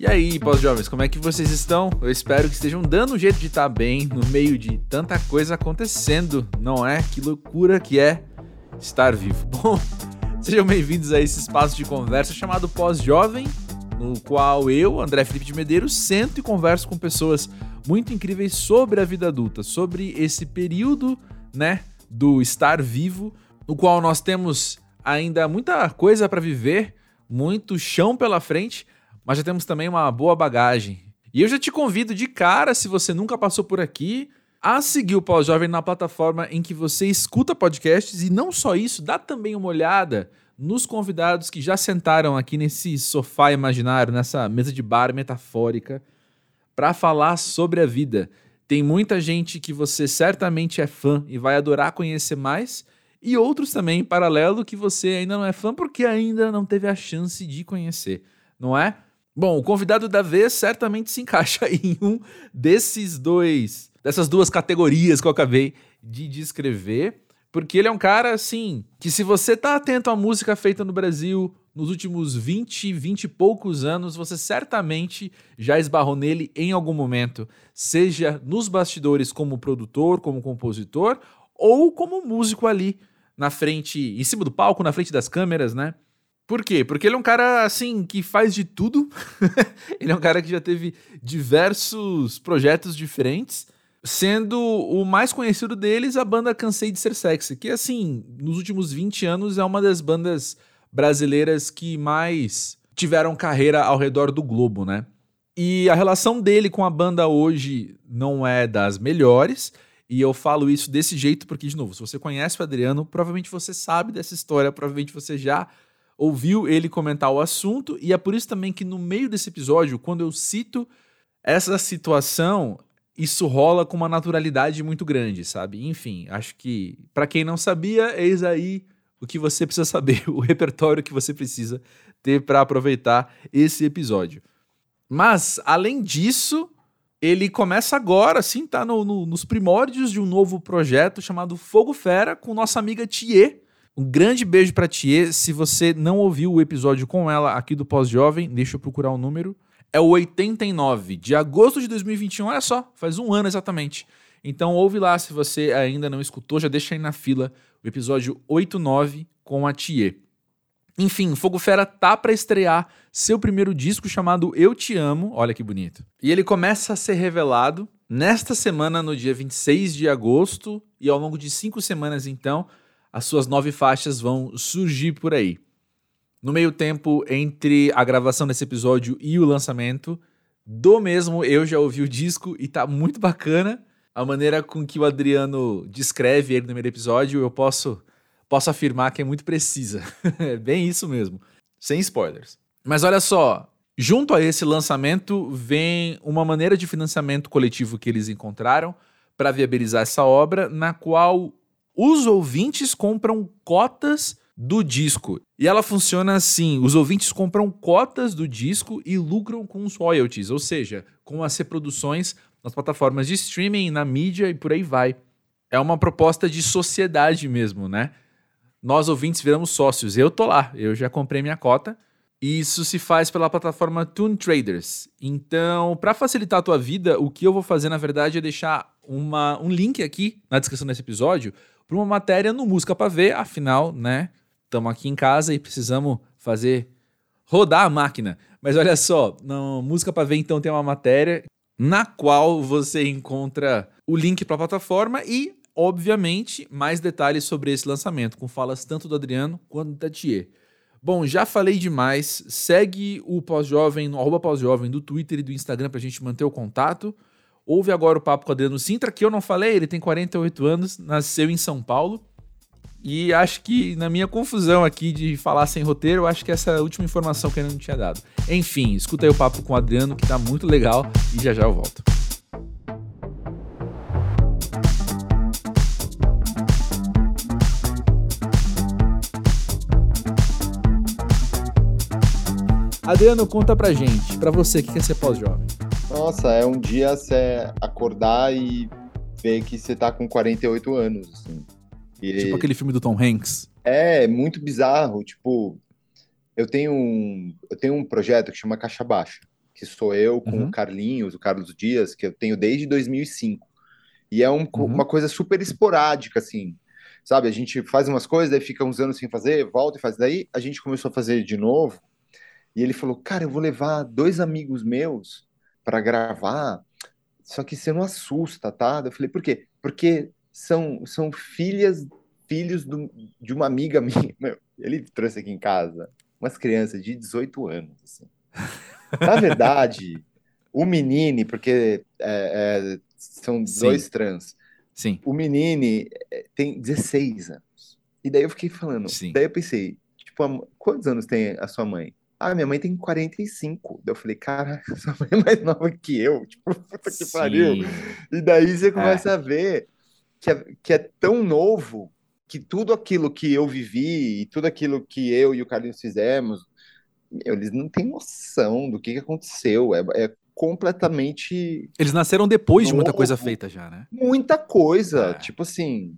E aí, pós-jovens, como é que vocês estão? Eu espero que estejam dando um jeito de estar bem no meio de tanta coisa acontecendo, não é? Que loucura que é estar vivo. Bom, sejam bem-vindos a esse espaço de conversa chamado Pós-Jovem, no qual eu, André Felipe de Medeiros, sento e converso com pessoas muito incríveis sobre a vida adulta, sobre esse período, né, do estar vivo, no qual nós temos ainda muita coisa para viver, muito chão pela frente, mas já temos também uma boa bagagem. E eu já te convido de cara, se você nunca passou por aqui, a seguir o Pós-Jovem na plataforma em que você escuta podcasts e não só isso, dá também uma olhada nos convidados que já sentaram aqui nesse sofá imaginário, nessa mesa de bar metafórica, para falar sobre a vida. Tem muita gente que você certamente é fã e vai adorar conhecer mais, e outros também, em paralelo, que você ainda não é fã porque ainda não teve a chance de conhecer, não é? Bom, o convidado da vez certamente se encaixa em um desses dois, dessas duas categorias que eu acabei de descrever, porque ele é um cara assim, que se você tá atento à música feita no Brasil nos últimos 20, 20 e poucos anos, você certamente já esbarrou nele em algum momento, seja nos bastidores como produtor, como compositor, ou como músico ali na frente, em cima do palco, na frente das câmeras, né? Por quê? Porque ele é um cara, assim, que faz de tudo. ele é um cara que já teve diversos projetos diferentes, sendo o mais conhecido deles a banda Cansei de Ser Sexy, que, assim, nos últimos 20 anos é uma das bandas brasileiras que mais tiveram carreira ao redor do globo, né? E a relação dele com a banda hoje não é das melhores. E eu falo isso desse jeito porque, de novo, se você conhece o Adriano, provavelmente você sabe dessa história, provavelmente você já ouviu ele comentar o assunto, e é por isso também que no meio desse episódio, quando eu cito essa situação, isso rola com uma naturalidade muito grande, sabe? Enfim, acho que para quem não sabia, eis aí o que você precisa saber, o repertório que você precisa ter para aproveitar esse episódio. Mas, além disso, ele começa agora, assim, tá no, no, nos primórdios de um novo projeto chamado Fogo Fera, com nossa amiga Thier, um grande beijo pra Thier. Se você não ouviu o episódio com ela aqui do Pós-Jovem, deixa eu procurar o número. É o 89 de agosto de 2021. Olha só, faz um ano exatamente. Então ouve lá se você ainda não escutou, já deixa aí na fila o episódio 89 com a Thier. Enfim, Fogo Fera tá para estrear seu primeiro disco chamado Eu Te Amo, olha que bonito. E ele começa a ser revelado nesta semana, no dia 26 de agosto, e ao longo de cinco semanas então, as suas nove faixas vão surgir por aí. No meio tempo entre a gravação desse episódio e o lançamento, do mesmo eu já ouvi o disco e tá muito bacana. A maneira com que o Adriano descreve ele no primeiro episódio, eu posso, posso afirmar que é muito precisa. é bem isso mesmo, sem spoilers. Mas olha só, junto a esse lançamento vem uma maneira de financiamento coletivo que eles encontraram para viabilizar essa obra, na qual os ouvintes compram cotas do disco. E ela funciona assim: os ouvintes compram cotas do disco e lucram com os royalties, ou seja, com as reproduções nas plataformas de streaming, na mídia e por aí vai. É uma proposta de sociedade mesmo, né? Nós ouvintes viramos sócios. Eu tô lá, eu já comprei minha cota. E isso se faz pela plataforma Toon Traders. Então, para facilitar a tua vida, o que eu vou fazer, na verdade, é deixar uma, um link aqui na descrição desse episódio para uma matéria no Música para Ver, afinal, né? Estamos aqui em casa e precisamos fazer rodar a máquina. Mas olha só, no Música para Ver então tem uma matéria na qual você encontra o link para a plataforma e, obviamente, mais detalhes sobre esse lançamento, com falas tanto do Adriano quanto da Thier. Bom, já falei demais. Segue o Pós-Jovem no arroba Pós-Jovem do Twitter e do Instagram para a gente manter o contato. Ouve agora o papo com o Adriano Sintra, que eu não falei, ele tem 48 anos, nasceu em São Paulo. E acho que na minha confusão aqui de falar sem roteiro, acho que essa é a última informação que ele não tinha dado. Enfim, escuta aí o papo com o Adriano, que tá muito legal, e já já eu volto. Adriano, conta pra gente, pra você, o que é ser pós-jovem? Nossa, é um dia você acordar e ver que você tá com 48 anos, assim. E... Tipo aquele filme do Tom Hanks. É, muito bizarro. Tipo, eu tenho um, eu tenho um projeto que chama Caixa Baixa, que sou eu com uhum. o Carlinhos, o Carlos Dias, que eu tenho desde 2005. E é um, uhum. uma coisa super esporádica, assim, sabe? A gente faz umas coisas, daí fica uns anos sem fazer, volta e faz. Daí a gente começou a fazer de novo, e ele falou, cara, eu vou levar dois amigos meus para gravar, só que você não assusta, tá? Eu falei, por quê? Porque são, são filhas, filhos do, de uma amiga minha. Meu, ele trouxe aqui em casa umas crianças de 18 anos, assim. Na verdade, o menino, porque é, é, são Sim. dois trans. Sim. O menino é, tem 16 anos. E daí eu fiquei falando. Sim. Daí eu pensei, tipo, quantos anos tem a sua mãe? Ah, minha mãe tem 45. Daí eu falei, cara, sua mãe é mais nova que eu. Tipo, puta que Sim. pariu. E daí você começa é. a ver que é, que é tão novo que tudo aquilo que eu vivi e tudo aquilo que eu e o Carlinhos fizemos, eles não têm noção do que, que aconteceu. É, é completamente. Eles nasceram depois novo. de muita coisa feita já, né? Muita coisa. É. Tipo assim,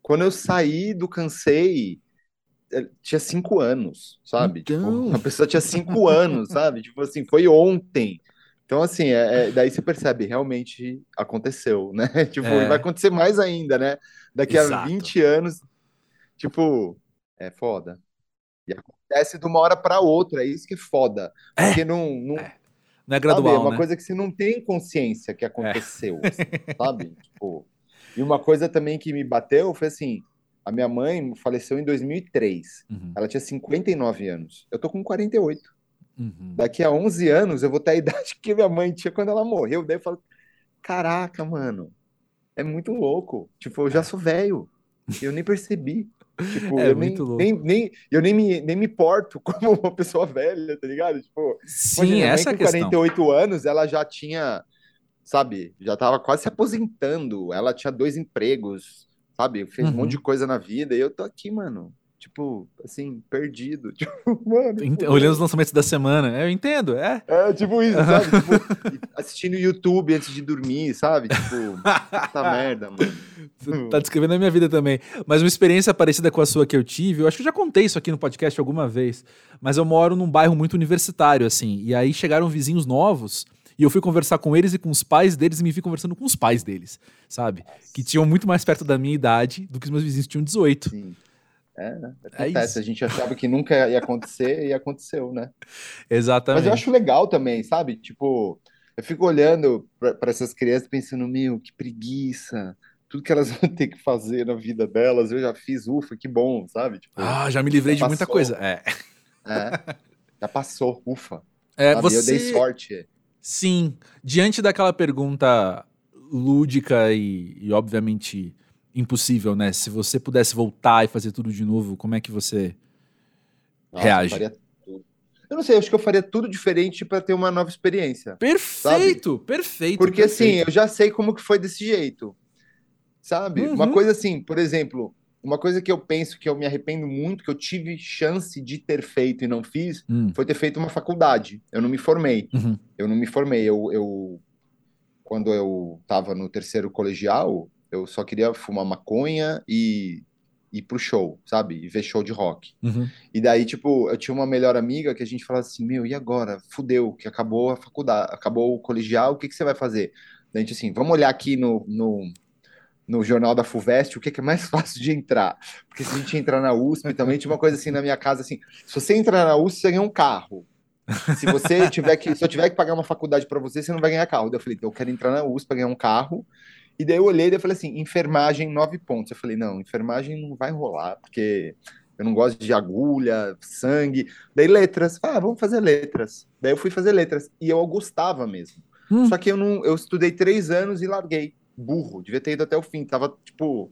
quando eu saí do Cansei, tinha cinco anos, sabe? Tipo, então... Tipo, a pessoa tinha cinco anos, sabe? Tipo assim, foi ontem. Então, assim, é, é, daí você percebe, realmente aconteceu, né? Tipo, é. vai acontecer mais ainda, né? Daqui Exato. a 20 anos, tipo, é foda. E acontece de uma hora para outra, é isso que é foda. É. Porque não. Não é, não é gradual. Sabe? É uma né? coisa que você não tem consciência que aconteceu, é. assim, sabe? Tipo, e uma coisa também que me bateu foi assim: a minha mãe faleceu em 2003. Uhum. Ela tinha 59 anos. Eu tô com 48. Uhum. Daqui a 11 anos eu vou ter a idade que minha mãe tinha quando ela morreu. Daí eu falo, caraca, mano, é muito louco. Tipo, eu já sou velho. Eu nem percebi. Tipo, é eu nem, nem, nem, eu nem me, nem me porto como uma pessoa velha, tá ligado? Tipo, Sim, essa com 48 anos, ela já tinha, sabe, já tava quase se aposentando. Ela tinha dois empregos, sabe? Fez uhum. um monte de coisa na vida e eu tô aqui, mano, tipo, assim, perdido. Tipo, mano. Tipo, olhando os lançamentos da semana. Eu entendo, é. É, tipo isso, sabe? Tipo, assistindo YouTube antes de dormir, sabe? Tipo, puta merda, mano. Tá descrevendo a minha vida também. Mas uma experiência parecida com a sua que eu tive, eu acho que eu já contei isso aqui no podcast alguma vez. Mas eu moro num bairro muito universitário, assim. E aí chegaram vizinhos novos. E eu fui conversar com eles e com os pais deles e me vi conversando com os pais deles, sabe? Que tinham muito mais perto da minha idade do que os meus vizinhos tinham 18. Sim. É, né? É acontece. É a gente achava que nunca ia acontecer e aconteceu, né? Exatamente. Mas eu acho legal também, sabe? Tipo, eu fico olhando para essas crianças pensando, meu, que preguiça. Tudo que elas vão ter que fazer na vida delas, eu já fiz, ufa, que bom, sabe? Tipo, ah, já me livrei de passou. muita coisa. É. é. Já passou, ufa. É, você... Eu dei sorte. Sim. Diante daquela pergunta lúdica e, e obviamente impossível, né? Se você pudesse voltar e fazer tudo de novo, como é que você Nossa, reage? Eu, eu não sei, acho que eu faria tudo diferente para ter uma nova experiência. Perfeito, sabe? perfeito. Porque assim, perfeito. assim, eu já sei como que foi desse jeito. Sabe? Uhum. Uma coisa assim, por exemplo, uma coisa que eu penso que eu me arrependo muito, que eu tive chance de ter feito e não fiz, uhum. foi ter feito uma faculdade. Eu não me formei. Uhum. Eu não me formei. Eu, eu quando eu estava no terceiro colegial, eu só queria fumar maconha e ir pro show, sabe? E ver show de rock. Uhum. E daí, tipo, eu tinha uma melhor amiga que a gente falava assim, meu, e agora? Fudeu, que acabou a faculdade, acabou o colegial, o que, que você vai fazer? Daí a gente assim, vamos olhar aqui no, no, no jornal da FUVEST o que, é mais fácil de entrar. Porque se a gente entrar na USP, também tinha uma coisa assim na minha casa, assim, se você entrar na USP, você ganha um carro. Se você tiver que, se eu tiver que pagar uma faculdade para você, você não vai ganhar carro. Daí eu falei, então eu quero entrar na USP para ganhar um carro e daí eu olhei e falei assim, enfermagem, nove pontos. Eu falei, não, enfermagem não vai rolar, porque eu não gosto de agulha, sangue. Daí letras, ah, vamos fazer letras. Daí eu fui fazer letras, e eu gostava mesmo. Hum. Só que eu não, eu estudei três anos e larguei. Burro, devia ter ido até o fim. Tava, tipo,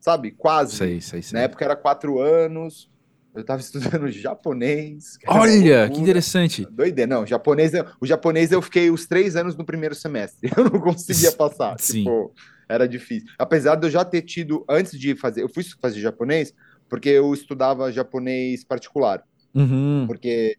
sabe, quase. Sei, sei, sei. Na época era quatro anos, eu tava estudando japonês. Olha, que interessante. Doideira, não, japonês, o japonês eu fiquei os três anos no primeiro semestre. Eu não conseguia passar. Sim. Tipo, era difícil. Apesar de eu já ter tido, antes de fazer, eu fui fazer japonês, porque eu estudava japonês particular. Uhum. Porque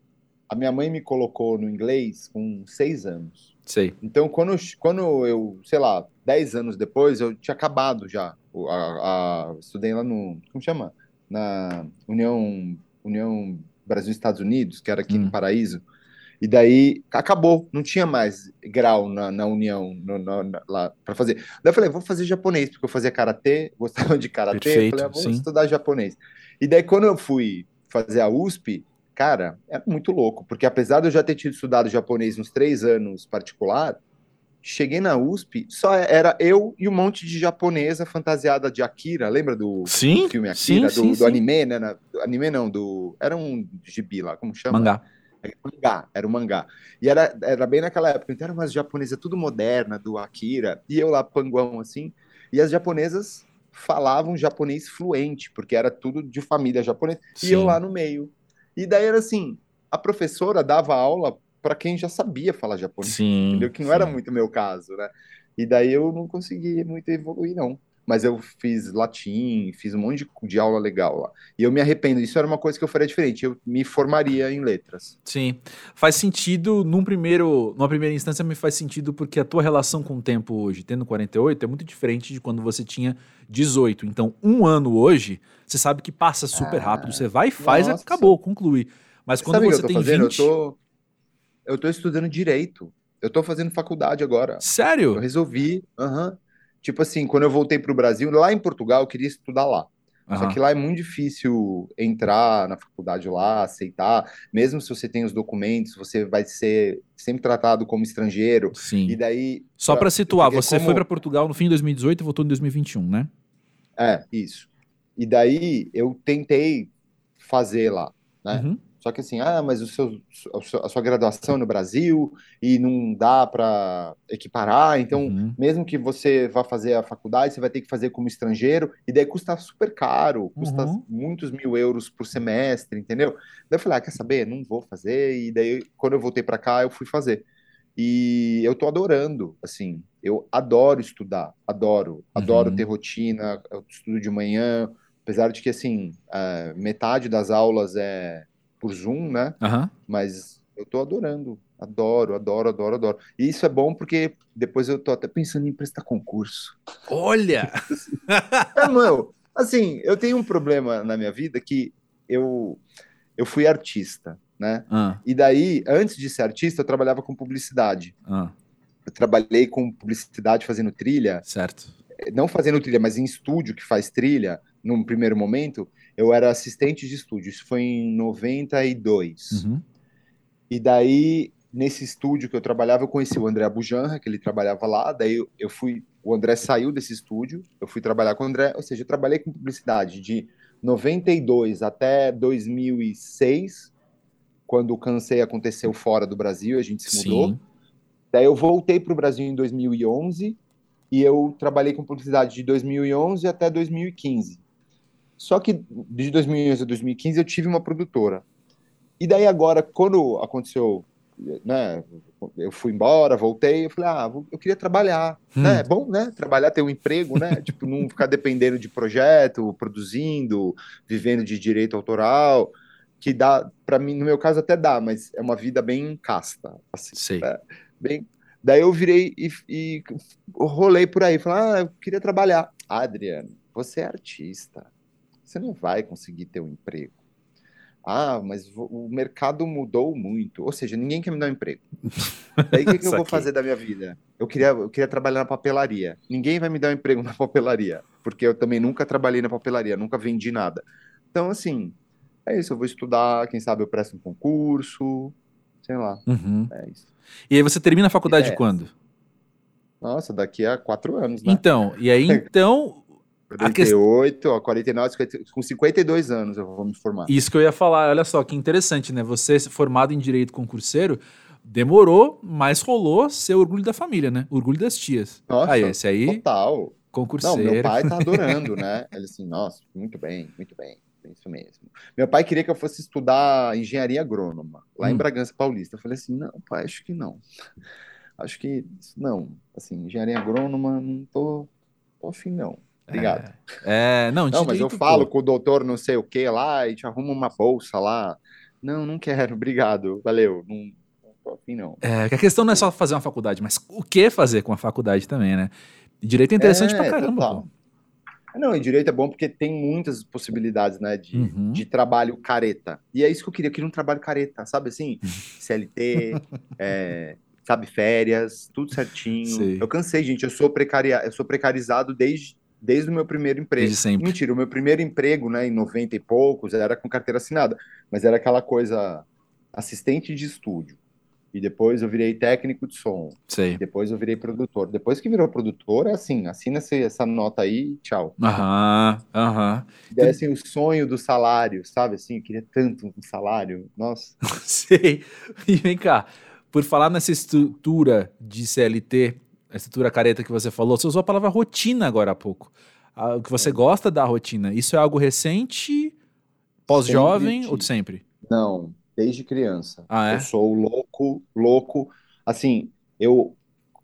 a minha mãe me colocou no inglês com seis anos. Sei. Então, quando, quando eu, sei lá, dez anos depois, eu tinha acabado já. A, a, estudei lá no. Como chama? na União, União Brasil-Estados Unidos, que era aqui hum. no Paraíso. E daí acabou, não tinha mais grau na, na União no, no, na, lá para fazer. Daí eu falei, vou fazer japonês, porque eu fazia karatê, gostava de karatê, falei, ah, vou sim. estudar japonês. E daí quando eu fui fazer a USP, cara, é muito louco, porque apesar de eu já ter tido estudado japonês uns três anos particular, cheguei na USP, só era eu e um monte de japonesa fantasiada de Akira, lembra do, sim, filme Akira, sim, do, sim, do anime, né? Na, anime não, do. Era um gibi lá, como chama? Mangá. É, mangá, era um mangá. E era, era bem naquela época, então era umas japonesas tudo moderna, do Akira, e eu lá, panguão, assim, e as japonesas falavam japonês fluente, porque era tudo de família japonesa, e eu lá no meio. E daí era assim, a professora dava aula para quem já sabia falar japonês, sim, entendeu? Que não sim. era muito meu caso, né? E daí eu não consegui muito evoluir, não mas eu fiz latim, fiz um monte de, de, aula legal lá. E eu me arrependo, isso era uma coisa que eu faria diferente, eu me formaria em letras. Sim. Faz sentido, num primeiro, numa primeira instância, me faz sentido porque a tua relação com o tempo hoje, tendo 48, é muito diferente de quando você tinha 18. Então, um ano hoje, você sabe que passa super ah, rápido, você vai e faz, nossa. acabou, conclui. Mas quando sabe você tem fazendo? 20... Eu tô, eu tô estudando Direito. Eu tô fazendo faculdade agora. Sério? Eu resolvi, aham. Uh -huh. Tipo assim, quando eu voltei para o Brasil, lá em Portugal, eu queria estudar lá. Uhum. Só que lá é muito difícil entrar na faculdade lá, aceitar. Mesmo se você tem os documentos, você vai ser sempre tratado como estrangeiro. Sim. E daí. Só para situar, você como... foi para Portugal no fim de 2018 e voltou em 2021, né? É, isso. E daí eu tentei fazer lá, né? Uhum. Só que assim, ah, mas o seu, a sua graduação é no Brasil e não dá para equiparar, então uhum. mesmo que você vá fazer a faculdade, você vai ter que fazer como estrangeiro, e daí custa super caro, custa uhum. muitos mil euros por semestre, entendeu? Daí eu falei, ah, quer saber? Não vou fazer, e daí quando eu voltei para cá, eu fui fazer. E eu tô adorando, assim, eu adoro estudar, adoro, adoro uhum. ter rotina, eu estudo de manhã, apesar de que, assim, uh, metade das aulas é por Zoom, né? Uhum. Mas eu tô adorando. Adoro, adoro, adoro, adoro. E isso é bom porque depois eu tô até pensando em prestar concurso. Olha! é, não, assim, eu tenho um problema na minha vida que eu, eu fui artista, né? Ah. E daí, antes de ser artista, eu trabalhava com publicidade. Ah. Eu trabalhei com publicidade fazendo trilha. Certo. Não fazendo trilha, mas em estúdio que faz trilha, num primeiro momento eu era assistente de estúdio, isso foi em 92. Uhum. E daí, nesse estúdio que eu trabalhava, eu conheci o André Abujanra, que ele trabalhava lá, daí eu, eu fui, o André saiu desse estúdio, eu fui trabalhar com o André, ou seja, eu trabalhei com publicidade de 92 até 2006, quando o Cansei aconteceu fora do Brasil, a gente se mudou. Sim. Daí eu voltei para o Brasil em 2011 e eu trabalhei com publicidade de 2011 até 2015. Só que de 2011 a 2015 eu tive uma produtora. E daí agora, quando aconteceu, né, eu fui embora, voltei, eu falei, ah, eu queria trabalhar, hum. né, é bom, né, trabalhar, ter um emprego, né, tipo, não ficar dependendo de projeto, produzindo, vivendo de direito autoral, que dá, para mim, no meu caso até dá, mas é uma vida bem casta, assim, Sei. Né? bem... Daí eu virei e, e rolei por aí, falei, ah, eu queria trabalhar. Adriano, você é artista, você não vai conseguir ter um emprego. Ah, mas o mercado mudou muito. Ou seja, ninguém quer me dar um emprego. Daí o que, que eu vou fazer da minha vida? Eu queria, eu queria trabalhar na papelaria. Ninguém vai me dar um emprego na papelaria, porque eu também nunca trabalhei na papelaria, nunca vendi nada. Então, assim, é isso. Eu vou estudar, quem sabe eu presto um concurso, sei lá. Uhum. É isso. E aí você termina a faculdade é. quando? Nossa, daqui a quatro anos, né? Então, e aí então 48, ó, 49, 50, com 52 anos eu vou me formar. Isso que eu ia falar, olha só que interessante, né? Você formado em direito concurseiro, demorou, mas rolou ser orgulho da família, né? Orgulho das tias. Nossa, aí, esse aí. Total. Concurseiro. Não, meu pai tá adorando, né? Ele assim, nossa, muito bem, muito bem. Isso mesmo. Meu pai queria que eu fosse estudar engenharia agrônoma, lá hum. em Bragança Paulista. Eu falei assim: não, pai, acho que não. Acho que não. Assim, engenharia agrônoma, não tô, tô afim, não. Obrigado. É, é não, não mas eu falo com o doutor não sei o que lá e te arrumo uma bolsa lá. Não, não quero, obrigado, valeu. Não, não tô afim, não. É, que a questão não é só fazer uma faculdade, mas o que fazer com a faculdade também, né? direito é interessante é, pra caramba, pô. Não, e direito é bom porque tem muitas possibilidades, né, de, uhum. de trabalho careta. E é isso que eu queria, eu queria um trabalho careta, sabe assim? CLT, é, sabe, férias, tudo certinho. Sei. Eu cansei, gente, eu sou, precaria, eu sou precarizado desde, desde o meu primeiro emprego. Desde sempre. Mentira, o meu primeiro emprego, né, em 90 e poucos, era com carteira assinada, mas era aquela coisa assistente de estúdio e depois eu virei técnico de som. Sei. Depois eu virei produtor. Depois que virou produtor, é assim, assina essa nota aí, tchau. Aham, aham. E é assim, o sonho do salário, sabe? Assim, eu queria tanto um salário, nossa. Sei. E vem cá, por falar nessa estrutura de CLT, estrutura careta que você falou, você usou a palavra rotina agora há pouco. O que você é. gosta da rotina, isso é algo recente, pós-jovem ou de sempre? Não, desde criança. Ah, é? Eu sou louco, louco. Assim, eu,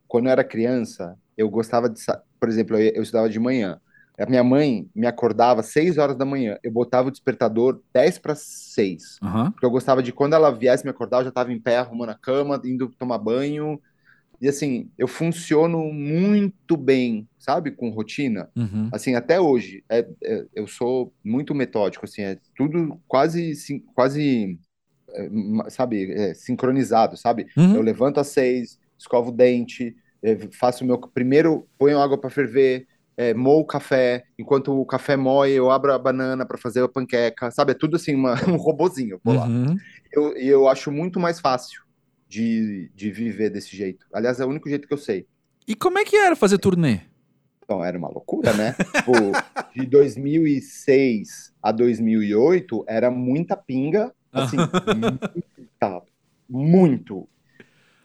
quando eu era criança, eu gostava de. Por exemplo, eu, eu estudava de manhã. A minha mãe me acordava às 6 horas da manhã. Eu botava o despertador 10 para 6. Uhum. Porque eu gostava de quando ela viesse me acordar, eu já estava em pé, arrumando a cama, indo tomar banho. E assim, eu funciono muito bem, sabe, com rotina. Uhum. Assim, até hoje, é, é, eu sou muito metódico, assim, é tudo quase, quase é, sabe, é, sincronizado, sabe? Uhum. Eu levanto às seis, escovo o dente, é, faço o meu primeiro, ponho água para ferver, é, moo o café, enquanto o café moe, eu abro a banana para fazer a panqueca, sabe? É tudo assim, uma, um robozinho, uhum. lá. Eu, eu acho muito mais fácil de, de viver desse jeito. Aliás, é o único jeito que eu sei. E como é que era fazer turnê? Então, era uma loucura, né? tipo, de 2006 a 2008, era muita pinga Assim, tá, muito.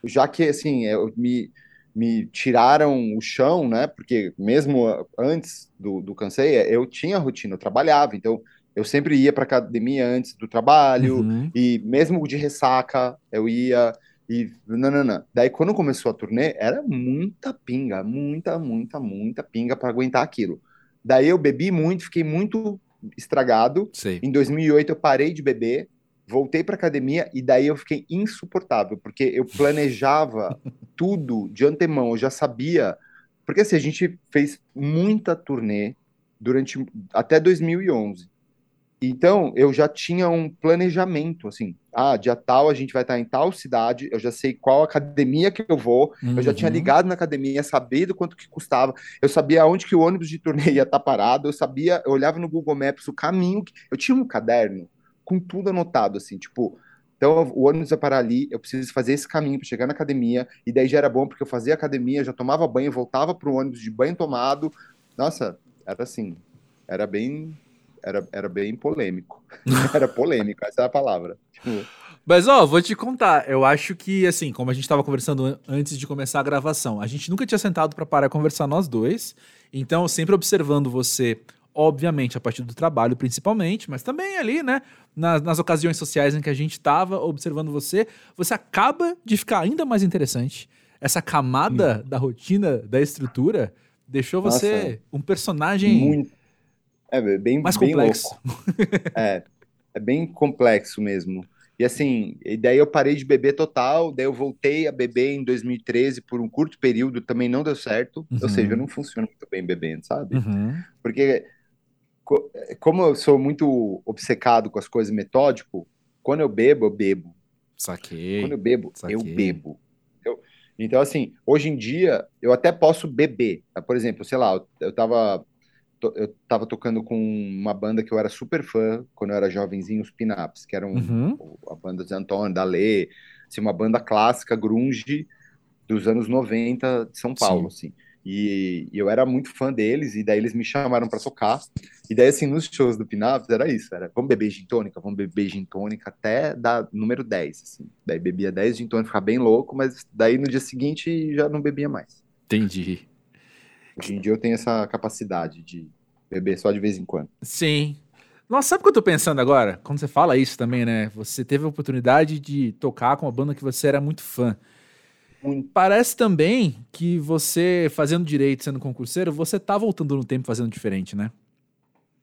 Já que, assim, eu, me, me tiraram o chão, né? Porque mesmo antes do, do Canseia, eu tinha rotina, eu trabalhava, então eu sempre ia para academia antes do trabalho, uhum. e mesmo de ressaca, eu ia e não, não, não. Daí quando começou a turnê, era muita pinga, muita, muita, muita pinga para aguentar aquilo. Daí eu bebi muito, fiquei muito estragado. Sei. Em 2008 eu parei de beber, voltei para academia e daí eu fiquei insuportável, porque eu planejava tudo de antemão, eu já sabia, porque assim, a gente fez muita turnê durante até 2011. Então, eu já tinha um planejamento, assim, ah, dia tal a gente vai estar em tal cidade, eu já sei qual academia que eu vou, uhum. eu já tinha uhum. ligado na academia, sabia do quanto que custava, eu sabia aonde que o ônibus de turnê ia estar parado, eu sabia, eu olhava no Google Maps o caminho, que... eu tinha um caderno com tudo anotado, assim, tipo, então o ônibus vai parar ali, eu preciso fazer esse caminho para chegar na academia, e daí já era bom porque eu fazia academia, já tomava banho, voltava pro ônibus de banho tomado. Nossa, era assim, era bem era, era bem polêmico. era polêmico, essa é a palavra. Tipo, mas, ó, vou te contar. Eu acho que, assim, como a gente tava conversando antes de começar a gravação, a gente nunca tinha sentado para parar e conversar nós dois. Então, sempre observando você obviamente a partir do trabalho principalmente, mas também ali, né, nas, nas ocasiões sociais em que a gente estava observando você, você acaba de ficar ainda mais interessante. Essa camada hum. da rotina, da estrutura, deixou Nossa, você um personagem muito, é bem mais bem complexo. é, é bem complexo mesmo. E assim, e daí eu parei de beber total, daí eu voltei a beber em 2013 por um curto período, também não deu certo. Uhum. Ou seja, eu não funciono muito bem bebendo, sabe? Uhum. Porque como eu sou muito obcecado com as coisas metódico, quando eu bebo, eu bebo. Saquei. Quando eu bebo, Saquei. eu bebo. Eu, então, assim, hoje em dia, eu até posso beber. Por exemplo, sei lá, eu tava, eu tava tocando com uma banda que eu era super fã quando eu era jovenzinho, os Pinaps, que eram uhum. a banda de Antônio, da Lê, assim, uma banda clássica, grunge, dos anos 90 de São Paulo, Sim. assim. E, e, eu era muito fã deles, e daí eles me chamaram para tocar. E daí, assim, nos shows do Pinaps era isso: era vamos beber gin tônica, vamos beber gin tônica até dar número 10. Assim. Daí bebia 10 gin tônica, ficava bem louco, mas daí no dia seguinte já não bebia mais. Entendi. Hoje em dia eu tenho essa capacidade de beber só de vez em quando. Sim. Nossa, sabe o que eu tô pensando agora? Quando você fala isso também, né? Você teve a oportunidade de tocar com uma banda que você era muito fã. Muito. Parece também que você, fazendo direito, sendo concurseiro, você tá voltando no tempo fazendo diferente, né?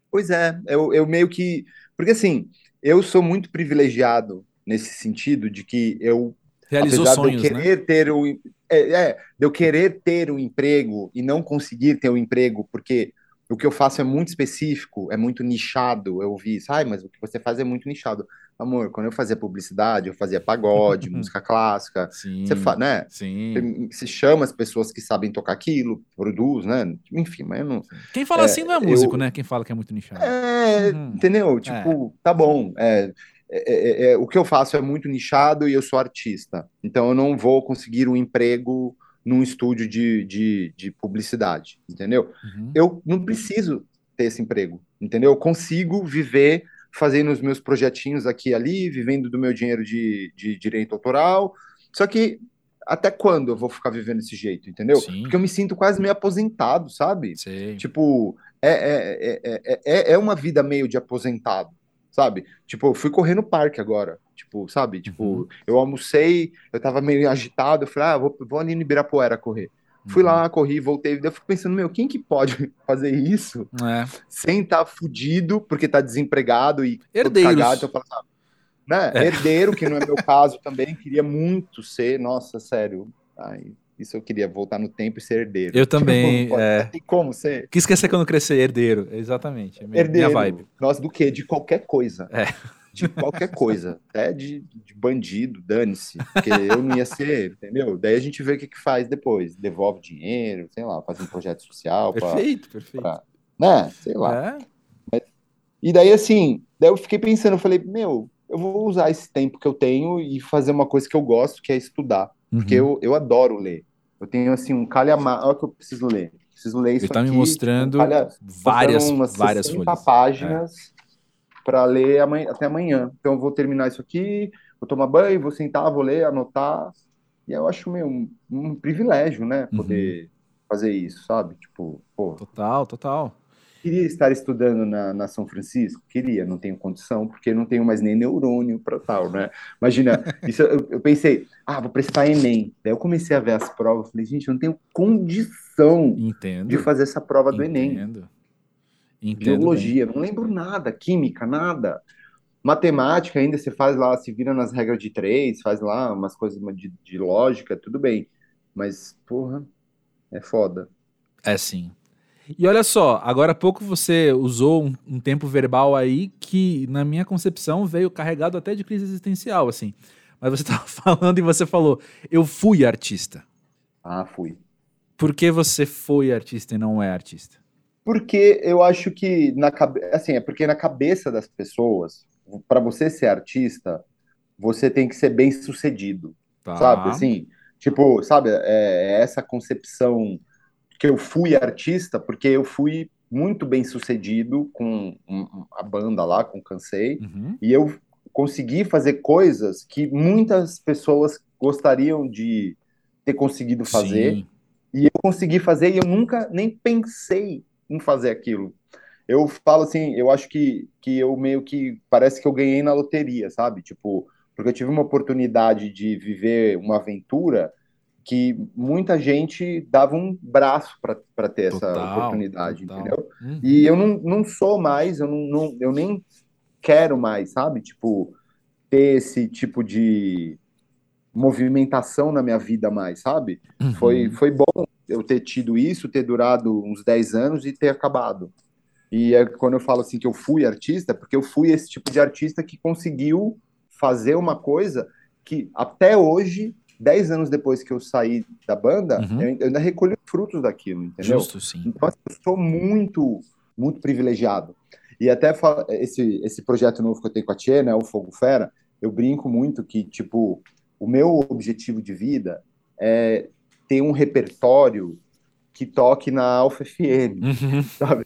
Pois é, eu, eu meio que. Porque assim, eu sou muito privilegiado nesse sentido de que eu. Realizou sonhos, de eu querer né? ter um. É, é, de eu querer ter um emprego e não conseguir ter um emprego, porque o que eu faço é muito específico, é muito nichado. Eu ouvi isso, ai, mas o que você faz é muito nichado. Amor, quando eu fazia publicidade, eu fazia pagode, música clássica. Sim, você fa né? Sim. Você chama as pessoas que sabem tocar aquilo, produz, né? Enfim, mas eu não. Quem fala é, assim não é músico, eu... né? Quem fala que é muito nichado. É, uhum. entendeu? É. Tipo, é. tá bom. É, é, é, é, o que eu faço é muito nichado e eu sou artista. Então eu não vou conseguir um emprego num estúdio de, de, de publicidade, entendeu? Uhum. Eu não preciso ter esse emprego, entendeu? Eu consigo viver fazendo os meus projetinhos aqui e ali, vivendo do meu dinheiro de, de direito autoral. Só que até quando eu vou ficar vivendo desse jeito, entendeu? Sim. Porque eu me sinto quase meio aposentado, sabe? Sim. Tipo, é, é, é, é, é uma vida meio de aposentado, sabe? Tipo, eu fui correr no parque agora, tipo, sabe? Tipo, uhum. eu almocei, eu tava meio agitado, eu falei, ah, vou, vou ali no Ibirapuera correr. Fui lá, uhum. corri, voltei. Daí eu fico pensando, meu, quem que pode fazer isso é. sem estar tá fudido porque tá desempregado e Herdeiros. cagado? Então, falo, ah, né? É. Herdeiro, que não é meu caso também, queria muito ser, nossa, sério. Ai, isso eu queria voltar no tempo e ser herdeiro. Eu também. Pode, é... Tem como ser? Quis esquecer quando crescer herdeiro, exatamente. É minha, herdeiro. Minha vibe. Nossa, do quê? De qualquer coisa. É de qualquer coisa, até de, de bandido, dane-se, porque eu não ia ser, entendeu? Daí a gente vê o que, que faz depois, devolve dinheiro, sei lá, faz um projeto social. Perfeito, pra, perfeito. Pra, né, sei lá. É. E daí, assim, daí eu fiquei pensando, eu falei, meu, eu vou usar esse tempo que eu tenho e fazer uma coisa que eu gosto, que é estudar, uhum. porque eu, eu adoro ler. Eu tenho, assim, um calhamar, olha o que eu preciso ler. Preciso ler isso Ele tá aqui, me mostrando um calha... várias, umas várias folhas. páginas. É para ler amanhã, até amanhã. Então eu vou terminar isso aqui, vou tomar banho, vou sentar, vou ler, anotar. E eu acho meio um, um privilégio, né, poder uhum. fazer isso, sabe? Tipo, pô. Total, total. Queria estar estudando na, na São Francisco? Queria, não tenho condição, porque não tenho mais nem neurônio para tal, né? Imagina, isso eu, eu, pensei, ah, vou prestar Enem. Daí eu comecei a ver as provas, falei, gente, eu não tenho condição Entendo. de fazer essa prova do Enem. Entendo. Entendo Biologia, bem. não lembro nada, química, nada. Matemática ainda você faz lá, se vira nas regras de três, faz lá umas coisas de, de lógica, tudo bem. Mas, porra, é foda. É sim. E olha só, agora há pouco você usou um, um, tempo verbal aí que, na minha concepção, veio carregado até de crise existencial, assim. Mas você estava falando e você falou, eu fui artista. Ah, fui. Por que você foi artista e não é artista? Porque eu acho que na assim, é porque na cabeça das pessoas, para você ser artista, você tem que ser bem sucedido, tá. sabe? Assim, tipo, sabe? É, é, essa concepção que eu fui artista porque eu fui muito bem sucedido com a banda lá, com Cansei, uhum. e eu consegui fazer coisas que muitas pessoas gostariam de ter conseguido fazer. Sim. E eu consegui fazer e eu nunca nem pensei em fazer aquilo. Eu falo assim, eu acho que, que eu meio que parece que eu ganhei na loteria, sabe? Tipo, porque eu tive uma oportunidade de viver uma aventura que muita gente dava um braço para ter total, essa oportunidade, total. entendeu? Uhum. E eu não, não sou mais, eu, não, não, eu nem quero mais, sabe? Tipo, ter esse tipo de movimentação na minha vida mais, sabe? Uhum. Foi, foi bom eu ter tido isso, ter durado uns 10 anos e ter acabado. E é quando eu falo assim que eu fui artista, porque eu fui esse tipo de artista que conseguiu fazer uma coisa que até hoje, 10 anos depois que eu saí da banda, uhum. eu ainda recolho frutos daquilo, entendeu? Justo, sim. Então assim, eu sou muito, muito privilegiado. E até esse, esse projeto novo que eu tenho com a Tia, né, o Fogo Fera, eu brinco muito que, tipo, o meu objetivo de vida é ter um repertório que toque na Alfa FM, uhum. sabe?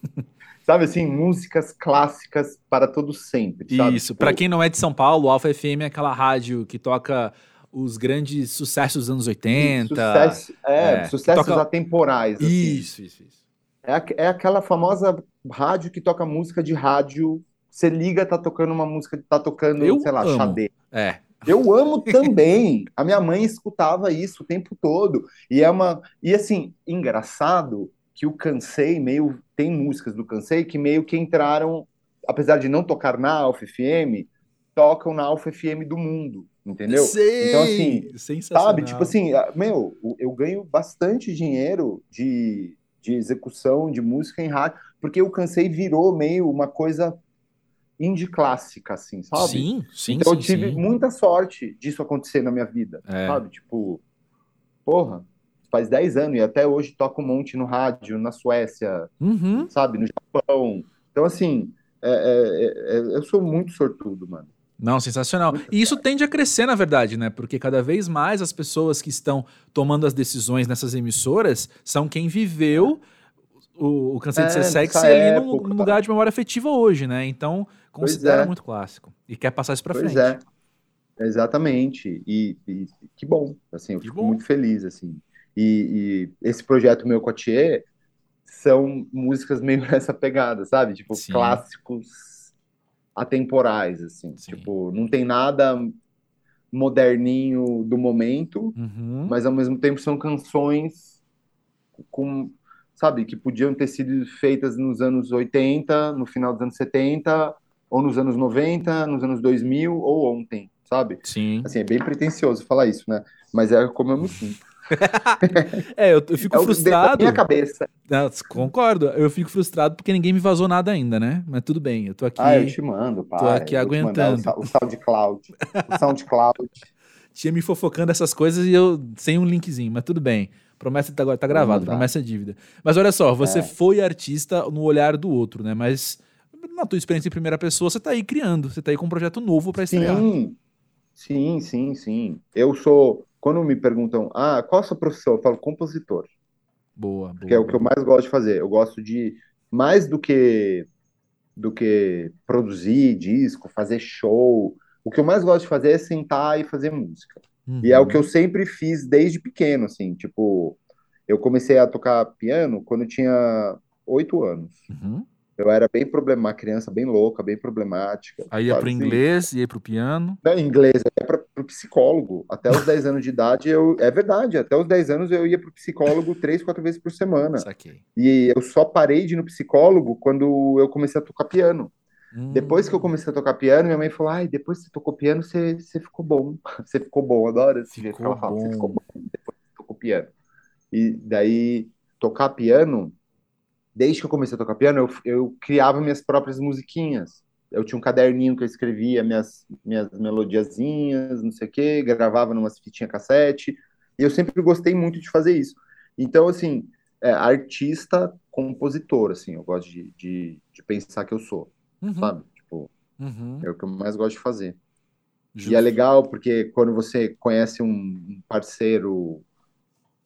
Sabe assim, músicas clássicas para todo sempre. Sabe? Isso, para tipo, quem não é de São Paulo, Alfa FM é aquela rádio que toca os grandes sucessos dos anos 80. Sucesso, é, é, sucessos toca... atemporais. Assim. Isso, isso, isso. É, é aquela famosa rádio que toca música de rádio. Você liga, tá tocando uma música, tá tocando, Eu sei lá, amo. xadê. É, eu amo também. A minha mãe escutava isso o tempo todo. E é uma. E assim, engraçado que o Cansei meio. Tem músicas do Cansei que meio que entraram, apesar de não tocar na Alfa FM, tocam na Alfa FM do mundo. Entendeu? Sei, então, assim, sabe? Tipo assim, meu, eu ganho bastante dinheiro de, de execução de música em rádio porque o Cansei virou meio uma coisa indie clássica, assim, sabe? Sim, sim. Então sim, eu tive sim. muita sorte disso acontecer na minha vida, É. sabe? Tipo, porra, faz 10 anos e até hoje toco um monte no rádio, na Suécia, Uhum. sabe? No Japão. Então, assim, é- é- é- eu sou muito sortudo, mano. Não, sensacional. E isso tende a crescer, na verdade, né? Porque cada vez mais as pessoas que estão tomando as decisões nessas emissoras são quem viveu o, o Cansei de Ser É, Sexy ali num, num lugar de memória afetiva hoje, né? Então, considera é. muito clássico. E quer passar isso pra Pois frente. é, exatamente. E, e que bom, assim, eu Que fico bom. muito feliz, assim. E, e esse projeto meu com a Thier são músicas meio nessa pegada, sabe? Tipo, Sim. clássicos atemporais, assim. Sim. Tipo, não tem nada moderninho do momento, Uhum. mas ao mesmo tempo são canções com, sabe, que podiam ter sido feitas nos anos 80, no final dos anos 70, ou nos anos 90, nos anos 2000, ou ontem, sabe? Sim. Assim, é bem pretencioso falar isso, né? Mas é como eu me sinto. É, eu, eu fico É frustrado. minha cabeça. Não, concordo. Eu fico frustrado porque ninguém me vazou nada ainda, né? Mas tudo bem, eu tô aqui. Ah, eu te mando, pai. aqui Eu aguentando. O, o SoundCloud. O SoundCloud. Tinha me fofocando essas coisas e eu sem um linkzinho, mas tudo bem. Promessa tá, agora tá gravado, promessa é dívida. Mas olha só, você É. foi artista no olhar do outro, né? Mas na tua experiência em primeira pessoa, você tá aí criando, você tá aí com um projeto novo pra estrear. Sim, sim, sim, sim. Eu sou. Quando me perguntam, ah, qual a sua profissão? Eu falo compositor. Boa, boa. que é o que eu mais gosto de fazer. Eu gosto de mais do que do que produzir disco, fazer show. O que eu mais gosto de fazer é sentar e fazer música. E é o que eu sempre fiz desde pequeno, assim, tipo, eu comecei a tocar piano quando eu tinha oito anos. Uhum. Eu era bem problema, criança bem louca, bem problemática. Aí ia pro assim? inglês, ia pro piano. Não, inglês, ia para o psicólogo. Até os 10 anos de idade, eu, é verdade, até os 10 anos eu ia para o psicólogo três, quatro vezes por semana. Saquei. E eu só parei de ir no psicólogo quando eu comecei a tocar piano. Hum. Depois que eu comecei a tocar piano, minha mãe falou: Ai, depois que você tocou piano, você, você ficou bom. Você ficou bom, adoro esse jeito que ela fala. Você ficou bom depois que tocou piano. E daí, tocar piano, desde que eu comecei a tocar piano, eu, eu criava minhas próprias musiquinhas. Eu tinha um caderninho que eu escrevia minhas, minhas melodiazinhas, não sei o quê, gravava numas fitinhas cassete. E eu sempre gostei muito de fazer isso. Então, assim, é, artista, compositor, assim, eu gosto de, de, de pensar que eu sou, Uhum, sabe? Tipo, uhum. é o que eu mais gosto de fazer. E Justo. é legal porque quando você conhece um parceiro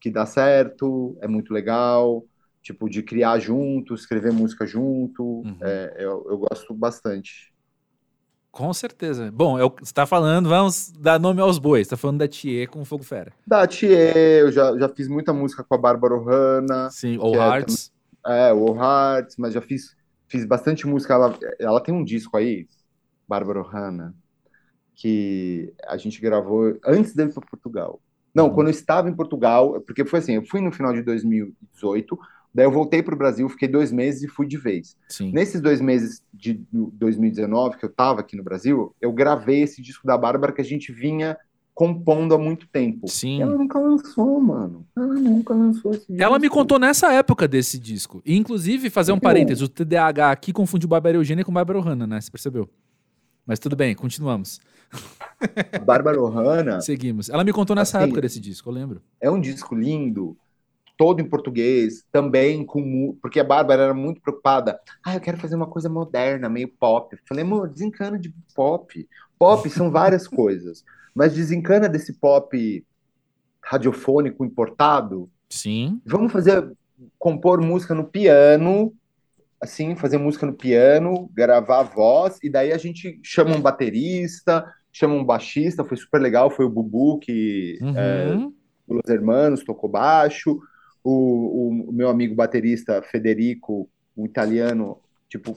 que dá certo, é muito legal. Tipo, de criar junto, escrever música junto. Uhum. É, eu, eu gosto bastante. Com certeza. Bom, é que você tá falando, vamos dar nome aos bois. Tá falando da Thier com Fogo Fera. Da Thier, eu já, já fiz muita música com a Bárbara Ohana, Sim, ou que é Hearts. é, o Hearts, mas já fiz, fiz bastante música. Ela, ela tem um disco aí, Bárbara Ohana, que a gente gravou antes dele para Portugal. Não, Uhum. quando eu estava em Portugal, porque foi assim, eu fui no final de 2018, daí eu voltei para o Brasil, fiquei dois meses e fui de vez. Sim. Nesses dois meses de 2019 que eu estava aqui no Brasil, eu gravei esse disco da Bárbara que a gente vinha compondo há muito tempo. Sim. Ela nunca lançou, mano. Ela nunca lançou esse disco. Ela me contou nessa época desse disco. E, inclusive, fazer um Meu. parênteses, o TDAH aqui confundiu Bárbara Eugênia com Bárbara Ohana, né? Você percebeu? Mas tudo bem, continuamos. Bárbara Ohana Seguimos. Ela me contou nessa Assim, época desse disco, eu lembro. é um disco lindo, todo em português, também com. Porque a Bárbara era muito preocupada. Ah, eu quero fazer uma coisa moderna, meio pop. Eu falei, amor, desencana de pop. Pop são várias coisas, mas desencana desse pop radiofônico importado. Sim. Vamos fazer. compor música no piano. Assim, fazer música no piano, gravar a voz, e daí a gente chama um baterista, chama um baixista, foi super legal, foi o Bubu que é, Uhum. Los Hermanos tocou baixo, o, o, meu amigo baterista Federico, um italiano, tipo,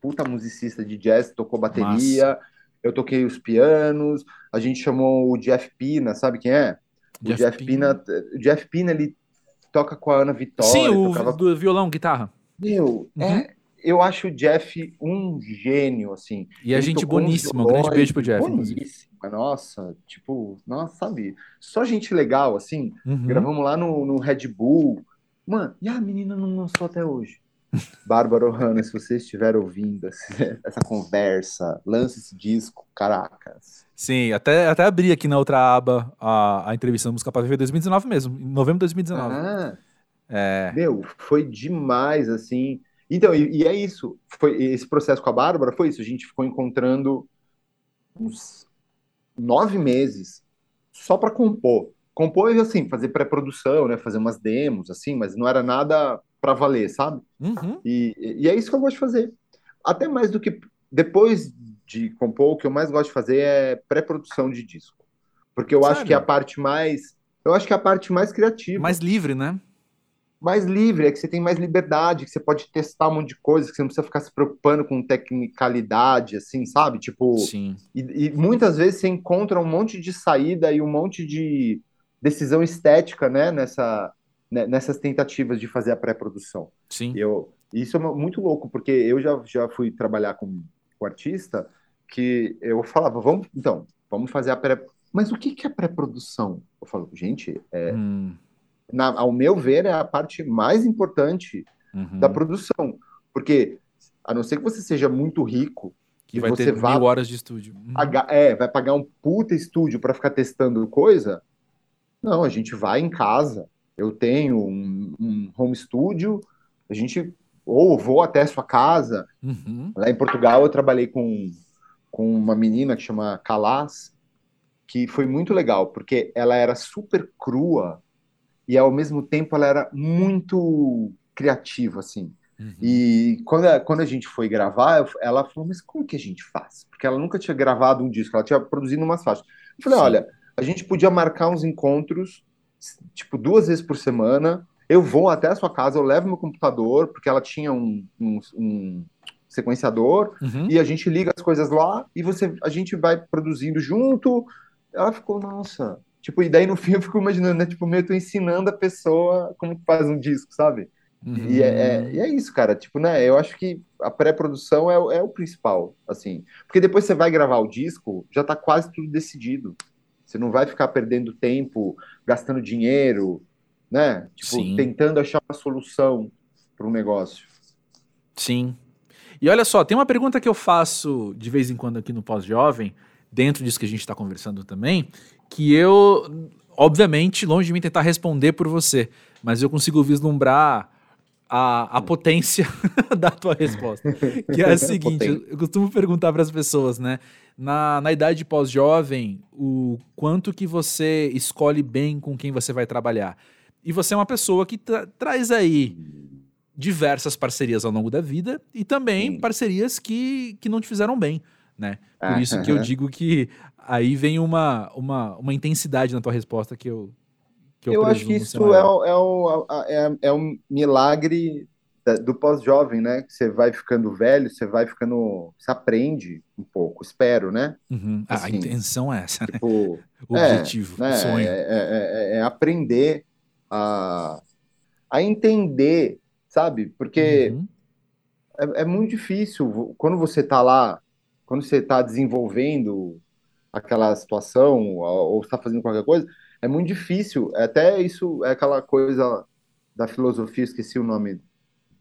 puta musicista de jazz, tocou bateria, eu toquei os pianos, a gente chamou o Jeff Pina, sabe quem é? O Jeff Jeff, Pina, o Jeff Pina, ele toca com a Ana Vitória, Sim, o tocava... do violão, guitarra. Meu, Uhum. é, eu acho o Jeff um gênio, assim. E a gente boníssima. Um grande beijo pro Jeff. Boníssima, nossa, tipo, nossa, sabe? Só gente legal, assim. Uhum. Gravamos lá no, no Red Bull. Mano, e a menina não lançou até hoje. Bárbara Ohana, se você estiver ouvindo essa conversa, lance esse disco, caracas. Sim, até, até abri aqui na outra aba a, a entrevista da Música para Viver 2019 mesmo, em novembro de 2019. Ah, é. Meu, foi demais, assim. Então, e, e, é isso. Foi, esse processo com a Bárbara foi isso. A gente ficou encontrando uns nove meses só para compor. Compor, assim, fazer pré-produção, né? Fazer umas demos, assim, mas não era nada para valer, sabe? Uhum. E, e é isso que eu gosto de fazer. Até mais do que depois de compor, o que eu mais gosto de fazer é pré-produção de disco. Porque eu Sério? acho que é a parte mais. Eu acho que é a parte mais criativa. Mais livre, né? Mais livre, é que você tem mais liberdade, que você pode testar um monte de coisas, que você não precisa ficar se preocupando com tecnicalidade, assim, sabe? Tipo. Sim. E, e muitas vezes você encontra um monte de saída e um monte de decisão estética, né? Nessa, né, nessas tentativas de fazer a pré-produção. Sim. Eu, isso é muito louco, porque eu já, já fui trabalhar com, com artista que eu falava, vamos, então, vamos fazer a pré... Mas o que, que é pré-produção? Eu falo, gente, é, hum. Na, ao meu ver, é a parte mais importante uhum. da produção. Porque, a não ser que você seja muito rico, que vai você ter vá, mil horas de estúdio. Uhum. Pagar, é, vai pagar um puta estúdio para ficar testando coisa. Não, a gente vai em casa. Eu tenho um, um home studio, a gente ou vou até a sua casa. Uhum. Lá em Portugal eu trabalhei com com uma menina que chama Calas, que foi muito legal, porque ela era super crua e ao mesmo tempo ela era muito criativa, assim. Uhum. E quando a, quando a gente foi gravar, ela falou, mas como que a gente faz? Porque ela nunca tinha gravado um disco, ela tinha produzido umas faixas. Eu falei, Sim. olha, a gente podia marcar uns encontros, tipo, duas vezes por semana, eu vou até a sua casa, eu levo meu computador, porque ela tinha um, um, um sequenciador uhum. e a gente liga as coisas lá e você a gente vai produzindo junto. Ela ficou, nossa. Tipo, e daí no fim eu fico imaginando, né? Tipo, meio tô ensinando a pessoa como faz um disco, sabe? Uhum. E, é, é, e, é, isso, cara. Tipo, né? Eu acho que a pré-produção é, é, o principal, assim. Porque depois você vai gravar o disco, já tá quase tudo decidido. Você não vai ficar perdendo tempo, gastando dinheiro, né? Tipo, Sim. tentando achar uma solução para um negócio. Sim, e olha só, tem uma pergunta que eu faço de vez em quando aqui no Pós-Jovem, dentro disso que a gente está conversando também, que eu, obviamente, longe de mim tentar responder por você, mas eu consigo vislumbrar a, a potência da tua resposta. Que é a seguinte: eu, eu costumo perguntar para as pessoas, né? Na, na idade pós-jovem, o quanto que você escolhe bem com quem você vai trabalhar. E você é uma pessoa que tra traz aí diversas parcerias ao longo da vida e também Sim. parcerias que, que não te fizeram bem, né? Por ah, isso que eu digo que aí vem uma, uma, uma intensidade na tua resposta que eu que eu, eu acho que isso é, é, é, é um milagre do pós-jovem, né? Que você vai ficando velho, você vai ficando. Você aprende um pouco, espero, né? Uhum. Assim, a intenção é essa, né? Tipo, o é, objetivo, né? o sonho. É, é, é, aprender a, a entender sabe? Porque uhum. é, é, muito difícil quando você está lá, quando você está desenvolvendo aquela situação ou está fazendo qualquer coisa, é muito difícil. Até isso é aquela coisa da filosofia, esqueci o nome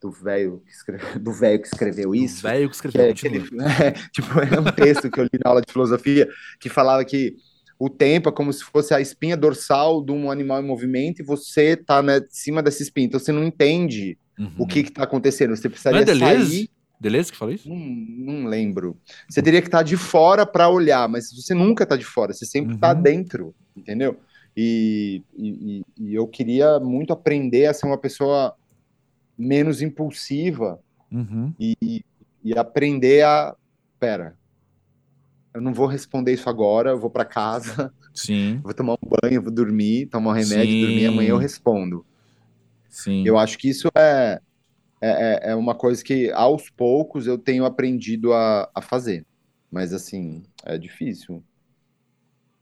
do velho que escreveu, do velho que escreveu isso. velho que escreveu. Que é, ele, é, tipo, é um texto que eu li na aula de filosofia que falava que o tempo é como se fosse a espinha dorsal de um animal em movimento e você está né, em cima dessa espinha. Então você não entende uhum. o que está acontecendo. Você precisaria é sair. Deleuze que falou isso? Não, não lembro. Você teria que estar tá de fora para olhar, mas você nunca está de fora, você sempre está uhum. dentro, entendeu? E, e, e, eu queria muito aprender a ser uma pessoa menos impulsiva uhum. e, e aprender a. Pera, eu não vou responder isso agora, eu vou para casa, Sim. vou tomar um banho, vou dormir, tomar um remédio, Sim. dormir, amanhã eu respondo. Sim. Eu acho que isso é, é, é, é uma coisa que aos poucos eu tenho aprendido a, a fazer. Mas assim, é difícil.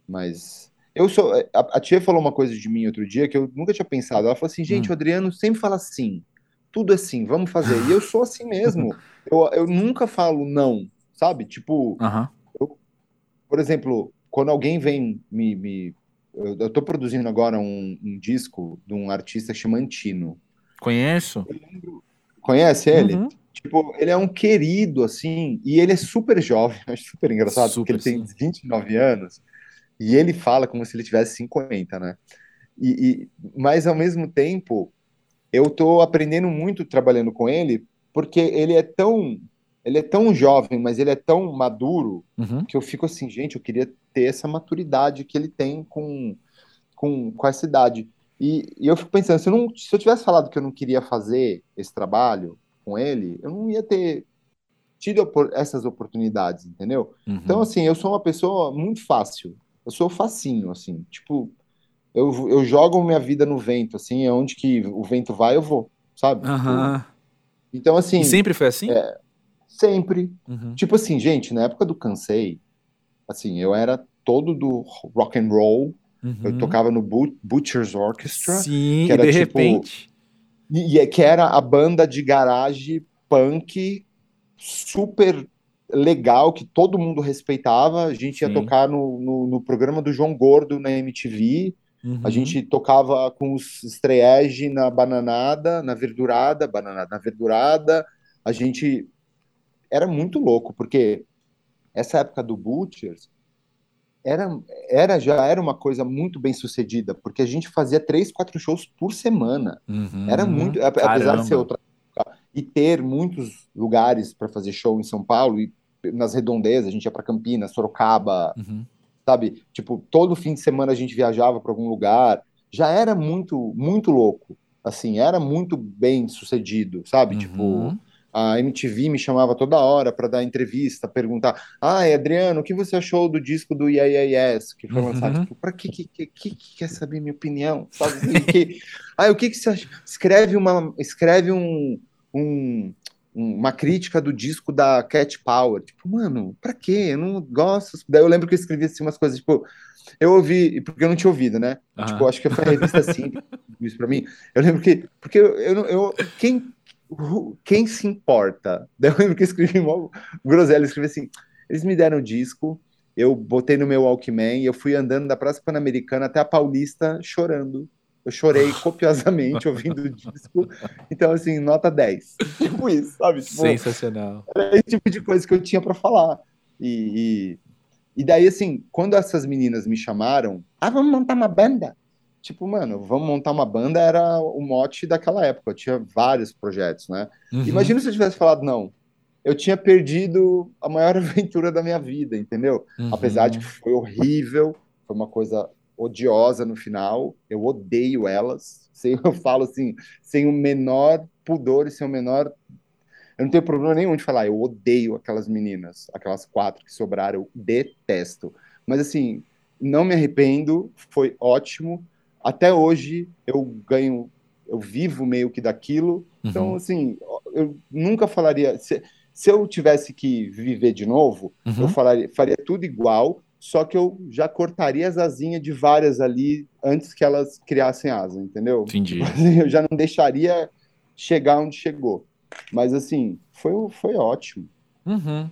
Mas eu sou. A, a, tia falou uma coisa de mim outro dia que eu nunca tinha pensado. Ela falou assim, gente, hum. o Adriano sempre fala assim. Tudo assim, vamos fazer. E eu sou assim mesmo. eu, eu nunca falo não, sabe? Tipo, uh -huh. eu, por exemplo, quando alguém vem me, me eu estou produzindo agora um, um, disco de um artista chamado Antino. Conheço? Eu lembro, Conhece ele? Uhum. Tipo, ele é um querido, assim, e ele é super jovem, acho super engraçado, super, porque ele sim. tem 29 anos, e ele fala como se ele tivesse 50, né? E, e, mas, ao mesmo tempo, eu tô aprendendo muito trabalhando com ele, porque ele é tão ele é tão jovem, mas ele é tão maduro uhum. que eu fico assim, gente, eu queria ter essa maturidade que ele tem com, com, com essa idade. E, e eu fico pensando, se eu, não, se eu tivesse falado que eu não queria fazer esse trabalho com ele, eu não ia ter tido essas oportunidades, entendeu? Uhum. Então, assim, eu sou uma pessoa muito fácil. Eu sou facinho, assim. Tipo, eu, eu jogo minha vida no vento, assim, é onde que o vento vai, eu vou, sabe? Uhum. então, assim... E sempre foi assim? É, sempre. Uhum. Tipo assim, gente, na época do Cansei, assim, eu era todo do rock and roll, Uhum. Eu tocava no Butcher's Orchestra. Sim, que era, de tipo, repente. E, que era a banda de garagem punk super legal, que todo mundo respeitava. A gente Sim. ia tocar no, no, no, programa do João Gordo na MTV. Uhum. A gente tocava com os estreege na bananada, na verdurada, bananada na verdurada. A gente era muito louco, porque essa época do Butchers era, era já era uma coisa muito bem sucedida, porque a gente fazia três, quatro shows por semana. Uhum, era muito, caramba. apesar de ser outra e ter muitos lugares para fazer show em São Paulo e nas redondezas, a gente ia para Campinas, Sorocaba, uhum. sabe? Tipo, todo fim de semana a gente viajava para algum lugar. Já era muito, muito louco. Assim, era muito bem sucedido, sabe? Tipo, uhum. Tipo, a MTV me chamava toda hora para dar entrevista, perguntar: Ah, Adriano, o que você achou do disco do Yeah, Yes que foi lançado? Uhum. Tipo, para que, que, que, que, quer saber minha opinião? Sabe? que, ah, o que, que você acha? Escreve, uma, escreve um, um, uma crítica do disco da Cat Power. Tipo, mano, pra quê? Eu não gosto. Daí eu lembro que eu escrevi assim umas coisas, tipo, eu ouvi, porque eu não tinha ouvido, né? Uhum. Tipo, acho que foi a revista assim, isso pra mim. Eu lembro que, porque eu, eu, eu quem quem se importa? Daí eu lembro que eu escrevi uma groselha, escrevi assim, eles me deram o disco, eu botei no meu Walkman e eu fui andando da Praça Pan-Americana até a Paulista chorando. Eu chorei copiosamente ouvindo o disco. Então, assim, nota 10. Tipo isso, sabe? Tipo, Sensacional. Era esse tipo de coisa que eu tinha para falar. E, e, e, daí, assim, quando essas meninas me chamaram, ah, vamos montar uma banda tipo, mano, vamos montar uma banda era o mote daquela época. Eu tinha vários projetos, né? Uhum. Imagina se eu tivesse falado não. Eu tinha perdido a maior aventura da minha vida, entendeu? Uhum. Apesar de que foi horrível, foi uma coisa odiosa no final. Eu odeio elas. Sem, eu falo assim, sem o menor pudor e sem o menor. Eu não tenho problema nenhum de falar, eu odeio aquelas meninas, aquelas quatro que sobraram, eu detesto. Mas assim, não me arrependo, foi ótimo até hoje eu ganho, eu vivo meio que daquilo. Então, uhum. assim, eu nunca falaria. Se, se eu tivesse que viver de novo, uhum. eu falaria, faria tudo igual, só que eu já cortaria as asinhas de várias ali antes que elas criassem asa, entendeu? Entendi. Eu já não deixaria chegar onde chegou. Mas, assim, foi, foi ótimo. Uhum.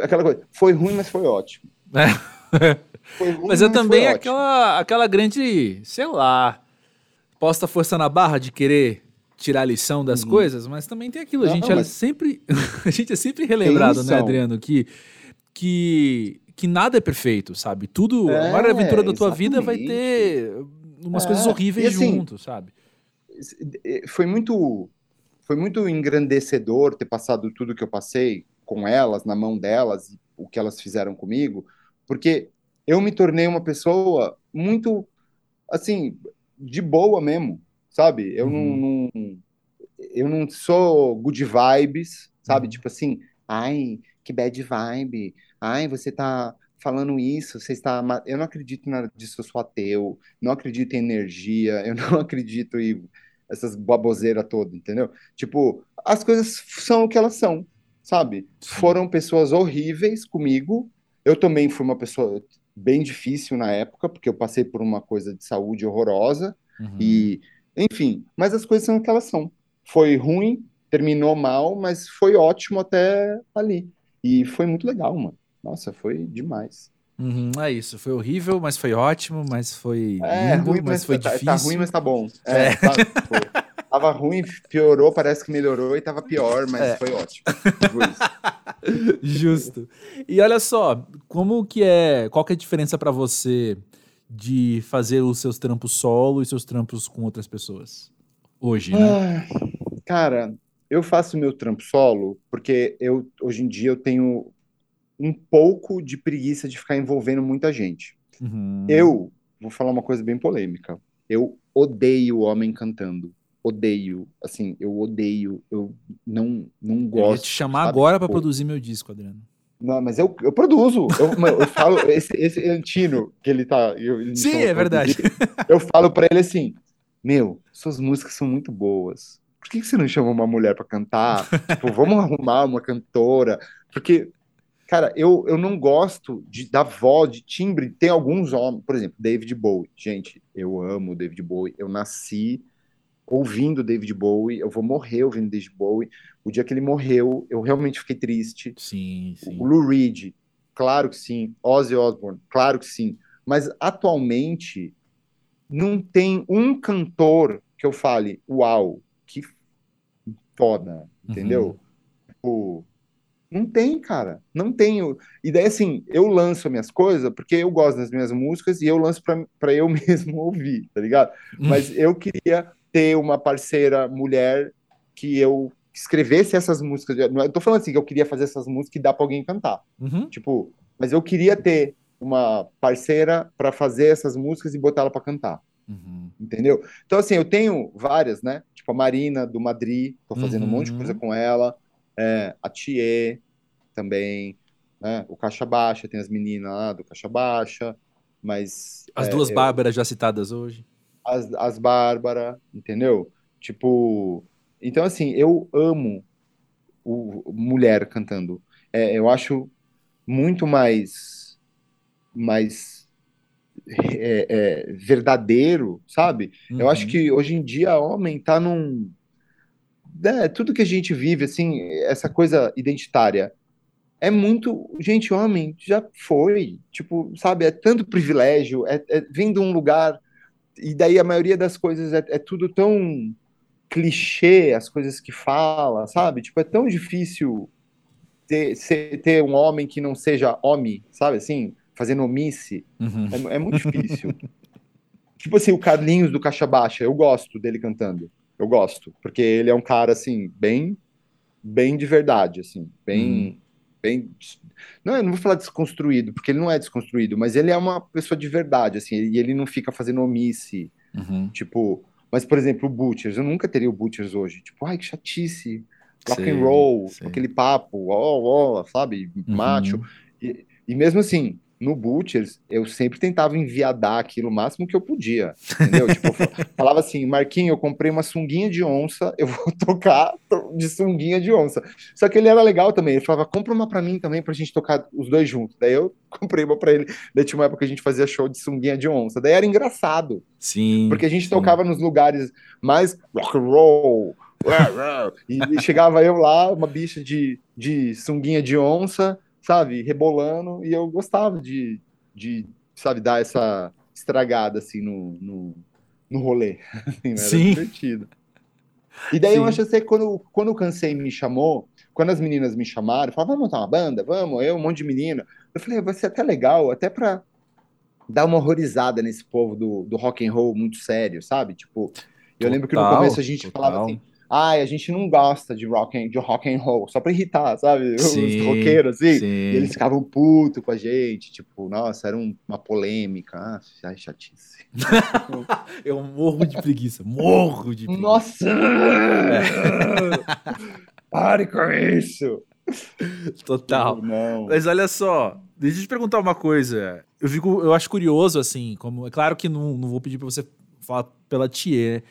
Aquela coisa, foi ruim, mas foi ótimo. É. Mas é também aquela, aquela grande, sei lá, posta força na barra de querer tirar a lição das uhum. coisas, mas também tem aquilo, a gente é sempre a gente é sempre relembrado, né, Adriano, que que que nada é perfeito, sabe? Tudo, é, a maior aventura da tua exatamente. vida vai ter umas é, coisas horríveis assim, junto, sabe? Foi muito foi muito engrandecedor ter passado tudo que eu passei com elas, na mão delas, o que elas fizeram comigo, porque eu me tornei uma pessoa muito, assim, de boa mesmo, sabe? Eu uhum. não, não, eu não sou good vibes, sabe? Uhum. Tipo assim, ai, que bad vibe, ai, você tá falando isso, você está. Eu não acredito em nada disso, eu sou ateu, não acredito em energia, eu não acredito em essas baboseiras todas, entendeu? Tipo, as coisas são o que elas são, sabe? Sim. Foram pessoas horríveis comigo. Eu também fui uma pessoa, bem difícil na época, porque eu passei por uma coisa de saúde horrorosa. Uhum. E, enfim, mas as coisas são o que elas são. Foi ruim, terminou mal, mas foi ótimo até ali. E foi muito legal, mano. Nossa, foi demais. Uhum, é isso, foi horrível, mas foi ótimo, mas foi é, lindo, ruim, mas, mas foi tá, difícil. Tá ruim, mas tá bom. É, é. Tá, tava ruim, piorou, parece que melhorou e tava pior, mas é. foi ótimo. Justo. E olha só, como que é, qual que é a diferença para você de fazer os seus trampos solo e seus trampos com outras pessoas? Hoje, né? Ah, cara, eu faço meu trampo solo porque eu hoje em dia eu tenho um pouco de preguiça de ficar envolvendo muita gente. Uhum. Eu vou falar uma coisa bem polêmica. Eu odeio homem cantando. Odeio, assim, eu odeio, eu não, não gosto. Eu ia te chamar sabe? agora para produzir meu disco, Adriano. Não, mas eu, eu produzo. Eu, eu falo, esse, esse Antino, que ele tá. Eu, Sim, é verdade. Eu falo para ele assim: Meu, suas músicas são muito boas. Por que, que você não chama uma mulher para cantar? tipo, vamos arrumar uma cantora. Porque Cara, eu, eu não gosto de, da voz, de timbre. Tem alguns homens, por exemplo, David Bowie. Gente, eu amo David Bowie. Eu nasci ouvindo David Bowie. Eu vou morrer ouvindo David Bowie. O dia que ele morreu, eu realmente fiquei triste. Sim, sim. O Lou Reed, claro que sim. Ozzy Osbourne, claro que sim. Mas atualmente não tem um cantor que eu fale, uau, que foda, entendeu? Uhum. Não tem, cara. Não tenho. E daí, assim, eu lanço minhas coisas porque eu gosto das minhas músicas e eu lanço para eu mesmo ouvir, tá ligado? Mas eu queria ter uma parceira mulher que eu escrevesse essas músicas. Eu tô falando assim, que eu queria fazer essas músicas e dar pra alguém cantar. Uhum. Tipo, mas eu queria ter uma parceira para fazer essas músicas e botar ela para cantar. Uhum. Entendeu? Então, assim, eu tenho várias, né? Tipo, a Marina, do Madrid, tô fazendo uhum. um monte de coisa uhum. com ela é, a Thier também, né? O Caixa Baixa, tem as meninas lá do Caixa Baixa, mas... As é, duas Bárbaras já citadas hoje. As, as Bárbara, entendeu? Tipo... Então, assim, eu amo o, mulher cantando. É, eu acho muito mais... mais é, é, verdadeiro, sabe? Uhum. Eu acho uhum. que hoje em dia homem tá num né, tudo que a gente vive, assim, essa coisa identitária, é muito. Gente, homem já foi. Tipo, sabe, é tanto privilégio, é, é vem de um lugar. E daí a maioria das coisas é, é tudo tão clichê, as coisas que fala, sabe? Tipo, é tão difícil ter, ser, ter um homem que não seja homem, sabe assim? Fazendo omisse. Uhum. É, é muito difícil. tipo assim, o Carlinhos do Caixa Baixa, eu gosto dele cantando. Eu gosto, porque ele é um cara assim bem bem de verdade, assim, bem hum. Bem não, eu não vou falar desconstruído, porque ele não é desconstruído, mas ele é uma pessoa de verdade, assim, e ele não fica fazendo omisse, uhum. tipo, mas por exemplo, o Butchers, eu nunca teria o Butchers hoje, tipo, ai que chatice, rock sim, and roll, sim. aquele papo, ó, ó, sabe, uhum. macho, e, e mesmo assim, no Butchers, eu sempre tentava enviadar aquilo o máximo que eu podia, entendeu? tipo, falava assim, Marquinho, eu comprei uma sunguinha de onça, eu vou tocar de sunguinha de onça. Só que ele era legal também, ele falava, compra uma pra mim também, pra gente tocar os dois juntos. Daí eu comprei uma pra ele, daí tinha uma época que a gente fazia show de sunguinha de onça. Daí era engraçado. Sim. Porque a gente sim. tocava nos lugares mais rock and roll, e chegava eu lá, uma bicha de, de sunguinha de onça, sabe, rebolando, e eu gostava de, de sabe, dar essa estragada, assim, no, no, no rolê. Assim, Sim. divertido. E daí Sim. eu acho que quando, quando o Cansei me chamou, quando as meninas me chamaram, falaram, vamos montar uma banda? Vamos, eu, um monte de menina. Eu falei, vai ser até legal, até pra dar uma horrorizada nesse povo do, do rock and roll muito sério, sabe? Tipo, eu total, lembro que no começo a gente total. falava assim, ai, a gente não gosta de rock and, de rock and roll, só pra irritar, sabe? Sim, Os roqueiros, assim. Sim. E eles ficavam putos com a gente, tipo, nossa, era um, uma polêmica. Ah, ai, chatice. Eu morro de preguiça, morro de preguiça. Nossa! Pare com isso! Total. Não. Mas olha só, deixa eu te perguntar uma coisa. Eu fico, eu acho curioso, assim, como. É claro que não, não vou pedir pra você falar pela Thier,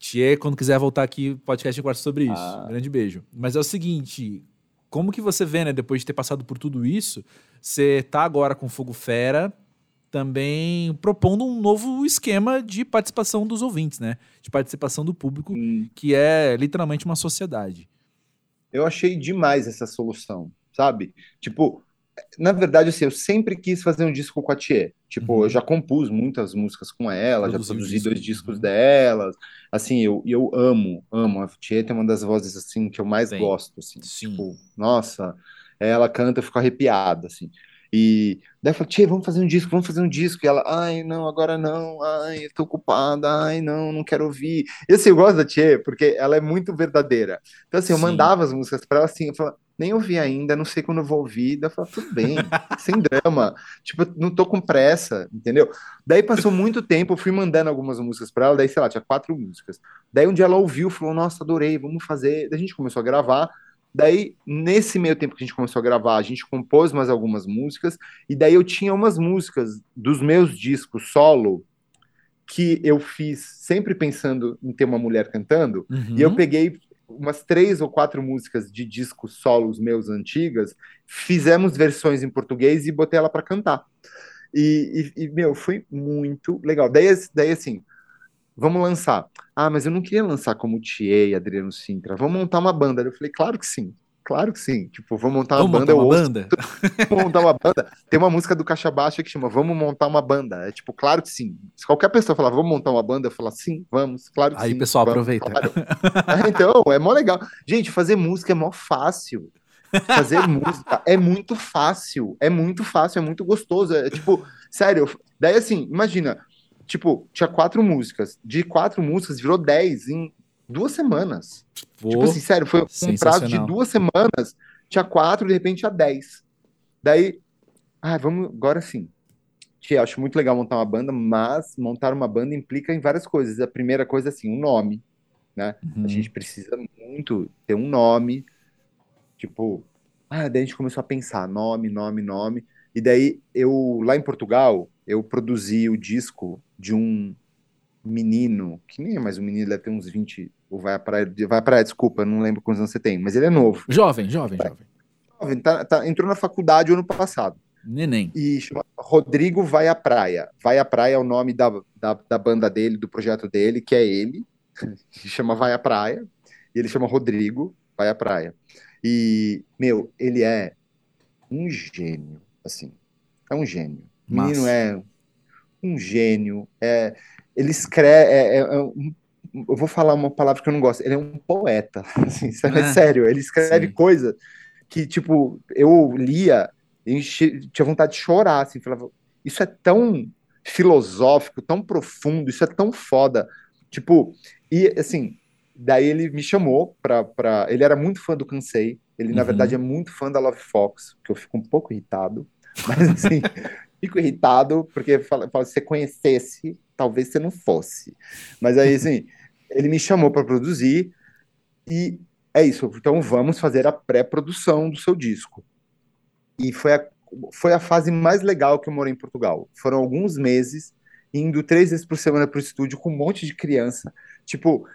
Tia, quando quiser voltar aqui, podcast em quarto sobre isso. Ah. Grande beijo. Mas é o seguinte, como que você vê, né, depois de ter passado por tudo isso, você tá agora com Fogo Fera, também propondo um novo esquema de participação dos ouvintes, né? De participação do público, hum. que é literalmente uma sociedade. Eu achei demais essa solução, sabe? Tipo, na verdade, assim, eu sempre quis fazer um disco com a Thier. Tipo, uhum. eu já compus muitas músicas com ela, Produziu já produzi dois discos uhum. delas. Assim, eu, eu amo, amo. A Tieta é uma das vozes, assim, que eu mais Sim. gosto, assim. Sim. Tipo, nossa, ela canta, eu fico arrepiado, assim. E daí eu falei, Tia, vamos fazer um disco, vamos fazer um disco. E ela, ai, não, agora não, ai, eu tô ocupada, ai, não, não quero ouvir. E assim, eu gosto da Tia, porque ela é muito verdadeira. Então, assim, eu mandava as músicas pra ela assim, eu falava, nem ouvi ainda, não sei quando vou ouvir. Daí eu falava, tudo bem, sem drama. Tipo, não tô com pressa, entendeu? Daí passou muito tempo, eu fui mandando algumas músicas pra ela, daí, sei lá, tinha quatro músicas. Daí um dia ela ouviu, falou, nossa, adorei, vamos fazer. Daí a gente começou a gravar. Daí, nesse meio tempo que a gente começou a gravar, a gente compôs mais algumas músicas, e daí eu tinha umas músicas dos meus discos solo que eu fiz sempre pensando em ter uma mulher cantando, uhum. e eu peguei umas três ou quatro músicas de discos solos meus antigas, fizemos versões em português e botei ela para cantar. E, e, e, meu, foi muito legal. Daí, daí assim, vamos lançar. Ah, mas eu não queria lançar como Thier e Adriano Sintra. Vamos montar uma banda. Eu falei, claro que sim. Claro que sim. Tipo, vamos montar uma vamos banda. Montar uma banda? vamos montar uma banda. Tem uma música do Caixa Baixa que chama Vamos montar uma banda. É tipo, claro que sim. Se qualquer pessoa falar, vamos montar uma banda, eu falo, sim, vamos, claro que Aí, sim. Aí, pessoal, vamos, aproveita. Claro. é, então, é mó legal. Gente, fazer música é mó fácil. Fazer música é muito fácil. É muito fácil, é muito gostoso. É tipo, sério. Daí, assim, imagina, tipo, tinha quatro músicas. De quatro músicas, virou dez em duas semanas. Tipo assim, sério, foi um prazo de duas semanas. Tinha quatro, de repente tinha dez. Daí, ah, vamos, agora sim. Tia, acho muito legal montar uma banda, mas montar uma banda implica em várias coisas. A primeira coisa, assim, um nome, né? Uhum. A gente precisa muito ter um nome. Tipo, ah, daí a gente começou a pensar, nome, nome, nome. E daí eu, lá em Portugal, eu produzi o disco de um menino, que nem é mais um menino, deve ter uns 20, ou vai à praia, vai à praia, desculpa, não lembro quantos anos você tem, mas ele é novo. Jovem, jovem, jovem. Jovem, tá, tá, entrou na faculdade ano passado. Neném. E chama Rodrigo Vai à Praia. Vai à Praia é o nome da, da, da banda dele, do projeto dele, que é ele, que chama Vai à Praia, e ele chama Rodrigo Vai à Praia. E, meu, ele é um gênio, assim, é um gênio. O menino é um gênio. É, ele escreve. É, é, é um, eu vou falar uma palavra que eu não gosto. Ele é um poeta. Assim, é, sério. Ele escreve sim. coisa que, tipo, eu lia e tinha vontade de chorar. Assim, falava, isso é tão filosófico, tão profundo, isso é tão foda. Tipo, e assim, daí ele me chamou pra. pra ele era muito fã do Cansei. Ele, uhum. na verdade, é muito fã da Love Fox, que eu fico um pouco irritado. Mas assim, fico irritado, porque fala, fala, se você conhecesse, talvez você não fosse. Mas aí, assim, ele me chamou para produzir e é isso. Então vamos fazer a pré-produção do seu disco. E foi a, foi a fase mais legal que eu morei em Portugal. Foram alguns meses indo três vezes por semana para o estúdio com um monte de criança. Tipo,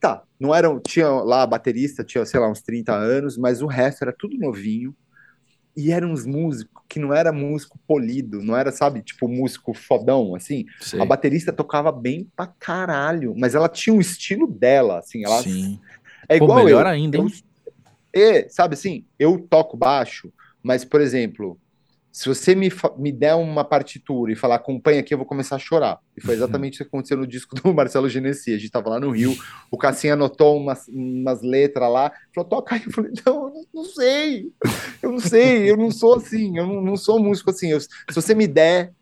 tá, não eram. Tinha lá baterista, tinha, sei lá, uns 30 anos, mas o resto era tudo novinho e eram uns músicos que não era músico polido, não era, sabe, tipo músico fodão, assim. Sim. A baterista tocava bem pra caralho, mas ela tinha um estilo dela, assim, ela Sim. é igual Pô, melhor eu, ainda? Eu, é, sabe assim, eu toco baixo, mas por exemplo, se você me, me der uma partitura e falar acompanha aqui, eu vou começar a chorar. E foi exatamente isso que aconteceu no disco do Marcelo Genesi. A gente estava lá no Rio, o Cassinho anotou umas, umas letras lá, falou, toca aí. Eu falei, não, eu não sei, eu não sei, eu não sou assim, eu não, não sou músico assim. Eu, se você me der,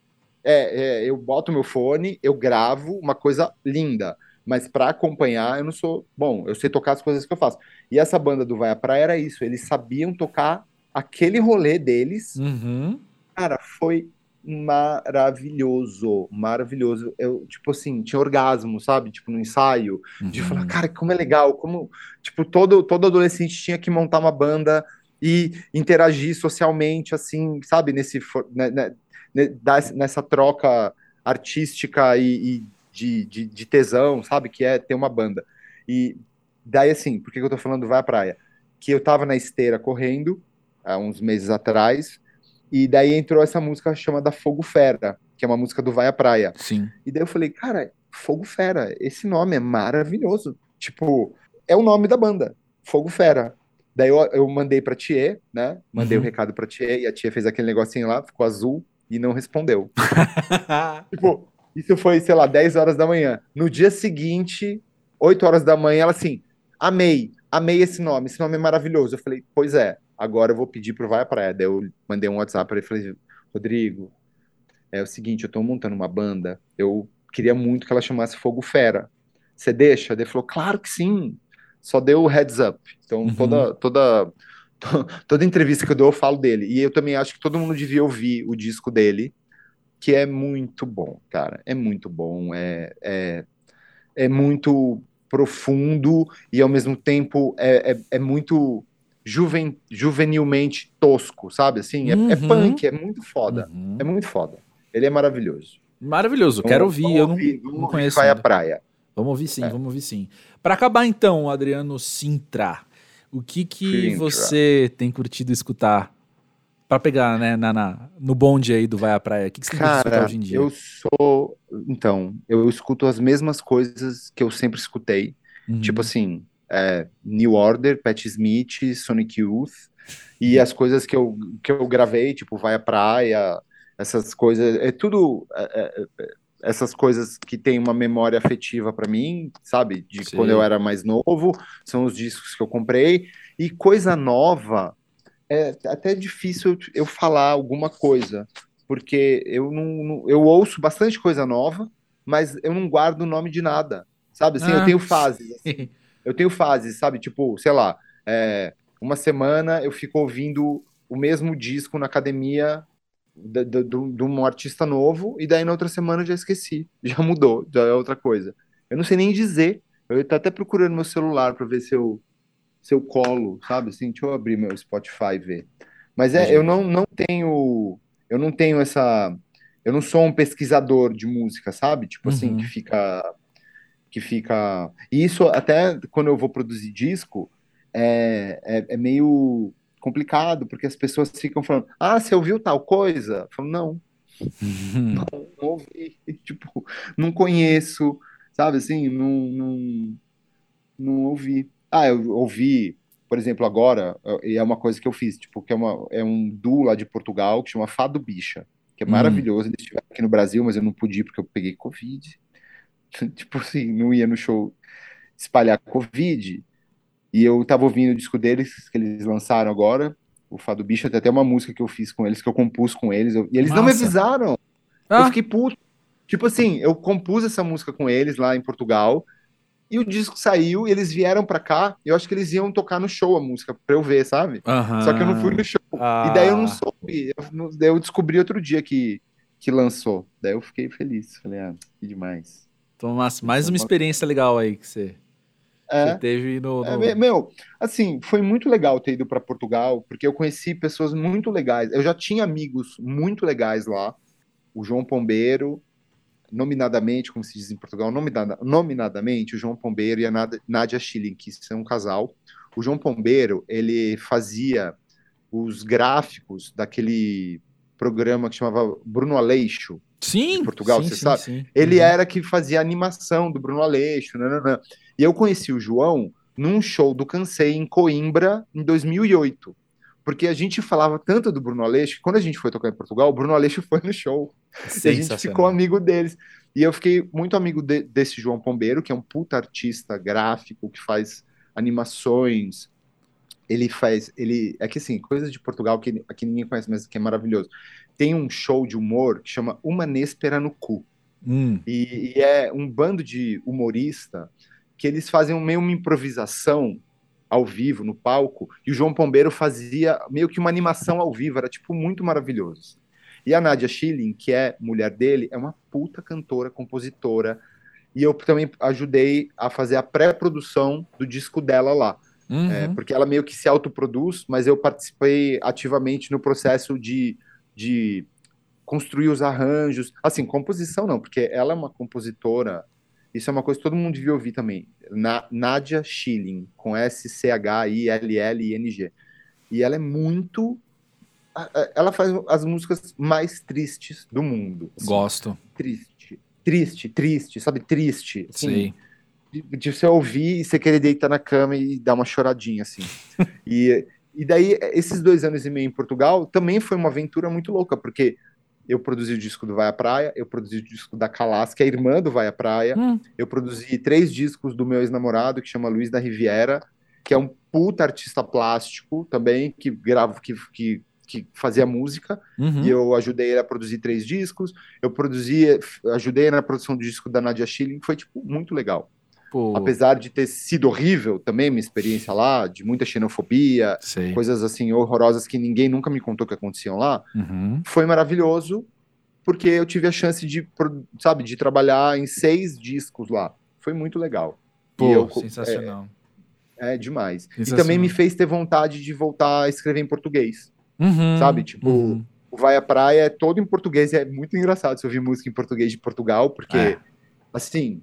é, é, eu boto meu fone, eu gravo uma coisa linda. Mas para acompanhar, eu não sou bom, eu sei tocar as coisas que eu faço. E essa banda do Vai à Praia era isso, eles sabiam tocar aquele rolê deles, uhum. cara, foi maravilhoso, maravilhoso. Eu, tipo assim, tinha orgasmo, sabe? Tipo, no ensaio, uhum. de falar, cara, como é legal, como, tipo, todo, todo adolescente tinha que montar uma banda e interagir socialmente, assim, sabe? Nesse, né, né, né nessa troca artística e, e de, de, de, tesão, sabe? Que é ter uma banda. E daí, assim, por que eu tô falando vai à praia? Que eu tava na esteira correndo, há uns meses atrás, e daí entrou essa música chamada Fogo Fera, que é uma música do Vai à Praia. Sim. E daí eu falei, cara, Fogo Fera, esse nome é maravilhoso. Tipo, é o nome da banda, Fogo Fera. Daí eu, eu mandei pra Tia, né? Mandei o uhum. um recado pra Tia e a Tia fez aquele negocinho lá, ficou azul. e não respondeu. tipo, isso foi, sei lá, 10 horas da manhã. No dia seguinte, 8 horas da manhã, ela assim, amei, amei esse nome, esse nome é maravilhoso. Eu falei, pois é, agora eu vou pedir pro Vai à Praia. Daí eu mandei um WhatsApp para ele e falei, Rodrigo, é o seguinte, eu tô montando uma banda, eu queria muito que ela chamasse Fogo Fera. Você deixa? Ele falou, claro que sim. Só deu o heads up. Então, uhum. toda, toda, toda entrevista que eu dou, eu falo dele. E eu também acho que todo mundo devia ouvir o disco dele, que é muito bom, cara. É muito bom. É, é, é muito profundo e, ao mesmo tempo, é, é, é muito juven, juvenilmente tosco, sabe? Assim, é, é uhum. é punk, é muito foda. Uhum. É muito foda. Ele é maravilhoso. Maravilhoso, quero ouvir. Vamos eu não, ouvir, não conheço. Vai à praia. Vamos ouvir sim, é. vamos ouvir sim. Para acabar então, Adriano Sintra, o que que Sintra. você tem curtido escutar para pegar, né, na, na, no bonde aí do Vai à Praia? O que, que você Cara, hoje em dia? Eu sou, então, eu escuto as mesmas coisas que eu sempre escutei, uhum. tipo assim, é, New Order, Pat Smith, Sonic Youth, e as coisas que eu, que eu gravei, tipo Vai à Praia, essas coisas, é tudo é, é, é essas coisas que têm uma memória afetiva para mim, sabe? De Sim. quando eu era mais novo, são os discos que eu comprei. E coisa nova, é até difícil eu falar alguma coisa, porque eu não, eu ouço bastante coisa nova, mas eu não guardo o nome de nada, sabe? Assim, ah. eu tenho fases. Assim, eu tenho fases, sabe? Tipo, sei lá, é, uma semana eu fico ouvindo o mesmo disco na academia de um artista novo, e daí na outra semana já esqueci, já mudou, já é outra coisa. Eu não sei nem dizer. Eu tô até procurando meu celular para ver se eu, se eu colo, sabe? Assim, deixa eu abrir meu Spotify e ver. Mas é, eu não, não tenho. Eu não tenho essa. Eu não sou um pesquisador de música, sabe? Tipo assim, que uhum. fica. Que fica. E isso, até quando eu vou produzir disco, é, é, é meio complicado, porque as pessoas ficam falando, ah, você ouviu tal coisa? Eu falo, não, não, não ouvi, tipo, não conheço, sabe assim, não, não, não ouvi. Ah, eu ouvi, por exemplo, agora, e é uma coisa que eu fiz, tipo, que é, uma, é um duo lá de Portugal que chama Fado Bicha, que é hum. maravilhoso, eles estiveram aqui no Brasil, mas eu não pude porque eu peguei Covid. tipo assim, não ia no show espalhar Covid, e eu tava ouvindo o disco deles, que eles lançaram agora, o Fado Bicho, tem até uma música que eu fiz com eles, que eu compus com eles, eu, e eles não me avisaram. Ah. Eu fiquei puto. Tipo assim, eu compus essa música com eles lá em Portugal, e o disco saiu, e eles vieram pra cá, eu acho que eles iam tocar no show a música, pra eu ver, sabe? Só que eu não fui no show. Ah. E daí eu não soube, eu, eu descobri outro dia que, que lançou. Daí eu fiquei feliz, falei, ah, que demais. Então, mais uma experiência legal aí que você é, Você teve no, no... É, meu, assim, foi muito legal ter ido para Portugal, porque eu conheci pessoas muito legais. Eu já tinha amigos muito legais lá. O João Pombeiro, nominadamente, como se diz em Portugal, nominada, nominadamente, o João Pombeiro e a Nádia Schilling, que são um casal. O João Pombeiro, ele fazia os gráficos daquele programa que chamava Bruno Aleixo, sim, Portugal, sim, você sim, sabe? Sim. Ele uhum. era que fazia animação do Bruno Aleixo, nananã. E eu conheci o João num show do Cansei em Coimbra em 2008. Porque a gente falava tanto do Bruno Aleixo, que quando a gente foi tocar em Portugal, o Bruno Aleixo foi no show. E a gente ficou amigo deles. E eu fiquei muito amigo de, desse João Pombeiro, que é um puta artista gráfico, que faz animações. Ele faz. ele É que assim, coisas de Portugal que aqui ninguém conhece, mas que é maravilhoso. Tem um show de humor que chama Uma Néspera no Cu. Hum. E, e é um bando de humorista que eles faziam meio uma improvisação ao vivo no palco e o João Pombeiro fazia meio que uma animação ao vivo, era tipo muito maravilhoso. E a Nadia Schilling, que é mulher dele, é uma puta cantora, compositora, e eu também ajudei a fazer a pré-produção do disco dela lá. Uhum. É, porque ela meio que se autoproduz, mas eu participei ativamente no processo de, de construir os arranjos. Assim, composição não, porque ela é uma compositora isso é uma coisa que todo mundo devia ouvir também. Na, Nadia Schilling, com S-C-H-I-L-L-I-N-G. E ela é muito. Ela faz as músicas mais tristes do mundo. Assim. Gosto. Triste. Triste, triste, sabe? Triste. Assim, Sim. De, de, você ouvir e você querer deitar na cama e dar uma choradinha, assim. e, e daí, esses dois anos e meio em Portugal também foi uma aventura muito louca, porque eu produzi o disco do Vai à Praia, eu produzi o disco da Calas, que é irmã do Vai à Praia, hum. eu produzi três discos do meu ex-namorado, que chama Luiz da Riviera, que é um puta artista plástico também, que grava, que, que, que fazia música, uhum. e eu ajudei ele a produzir três discos, eu produzi, ajudei na produção do disco da Nadia Schilling, foi, tipo, muito legal. Pô. Apesar de ter sido horrível também minha experiência lá, de muita xenofobia, Sei. coisas assim horrorosas que ninguém nunca me contou que aconteciam lá, uhum. foi maravilhoso porque eu tive a chance de, sabe, de trabalhar em seis discos lá. Foi muito legal. Pô, eu, sensacional. É, é demais. E também me fez ter vontade de voltar a escrever em português. Uhum, sabe? Tipo, uhum. o Vai à Praia é todo em português. é muito engraçado se ouvir música em português de Portugal, porque, é. assim,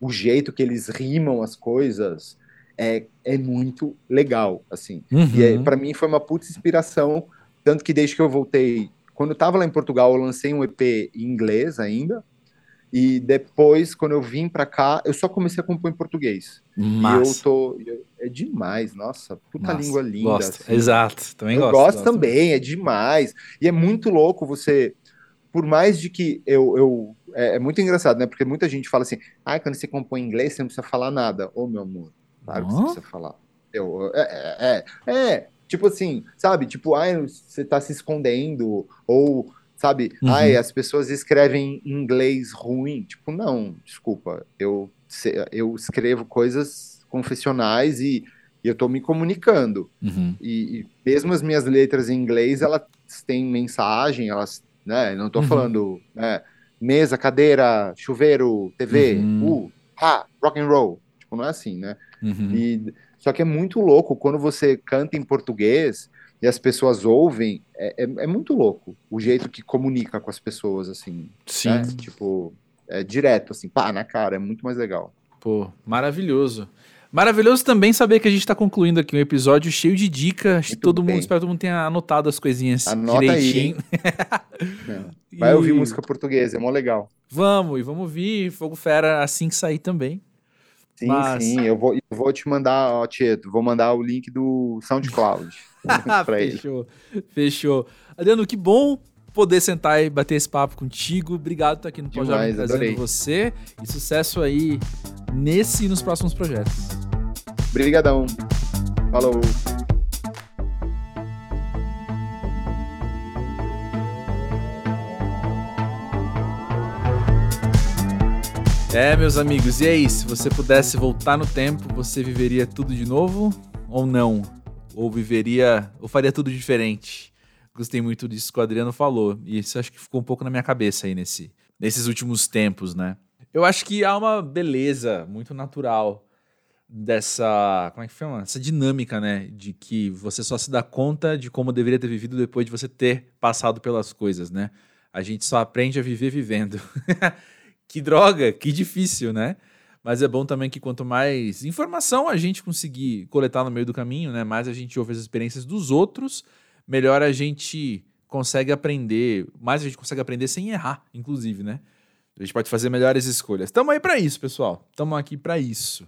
o jeito que eles rimam as coisas é, é muito legal, assim. Uhum. E é, para mim foi uma puta inspiração, tanto que desde que eu voltei, quando eu tava lá em Portugal, eu lancei um EP em inglês ainda, e depois, quando eu vim para cá, eu só comecei a compor em português. Mas... E eu tô. É demais, nossa, puta nossa, língua linda. Gosto. Assim. Exato, também eu. Gosto, gosto também, é demais. E é muito louco você. Por mais de que eu, eu é, é, muito engraçado, né? Porque muita gente fala assim, ah, quando você compõe em inglês, você não precisa falar nada. Ô, oh, meu amor, claro que você precisa falar. Eu, é, é, é, é, tipo assim, sabe? Tipo, ai, você tá se escondendo, ou, sabe? Uhum. Ai, as pessoas escrevem em inglês ruim. Tipo, não, desculpa, eu, eu escrevo coisas confessionais e, e eu tô me comunicando. Uhum. E, e, mesmo as minhas letras em inglês, elas têm mensagem, elas, né? Não tô uhum. falando, né? mesa, cadeira, chuveiro, TV, uhum. uh, ha, rock and roll. Tipo, não é assim, né? Uhum. E, só que é muito louco quando você canta em português e as pessoas ouvem, é, é, é muito louco o jeito que comunica com as pessoas, assim. Sim. Né? Tipo, é direto, assim, pá, na cara, é muito mais legal. Pô, maravilhoso. Maravilhoso também saber que a gente está concluindo aqui um episódio cheio de dicas. Muito todo bem. mundo, espero que todo mundo tenha anotado as coisinhas Anota direitinho. Aí. Vai e... ouvir música portuguesa, é mó legal. Vamos, e vamos ouvir Fogo Fera assim que sair também. Sim, Mas... sim, eu vou, eu vou te mandar, ó, Tieto, vou mandar o link do SoundCloud pra ele. Fechou, fechou. Adriano, que bom poder sentar e bater esse papo contigo. Obrigado por estar aqui no Pós-Jovem trazendo adorei. você. E sucesso aí nesse e nos próximos projetos. Obrigadão. Falou. É, meus amigos, e aí? Se você pudesse voltar no tempo, você viveria tudo de novo ou não? Ou viveria, ou faria tudo diferente? Gostei muito disso que o Adriano falou, e isso acho que ficou um pouco na minha cabeça aí nesse, nesses últimos tempos, né? Eu acho que há uma beleza muito natural dessa. Como é que chama? Essa dinâmica, né? De que você só se dá conta de como deveria ter vivido depois de você ter passado pelas coisas, né? A gente só aprende a viver vivendo. que droga, que difícil, né? Mas é bom também que quanto mais informação a gente conseguir coletar no meio do caminho, né? Mais a gente ouve as experiências dos outros, melhor a gente consegue aprender, mais a gente consegue aprender sem errar, inclusive, né? A gente pode fazer melhores escolhas. Estamos aí para isso, pessoal. Estamos aqui para isso.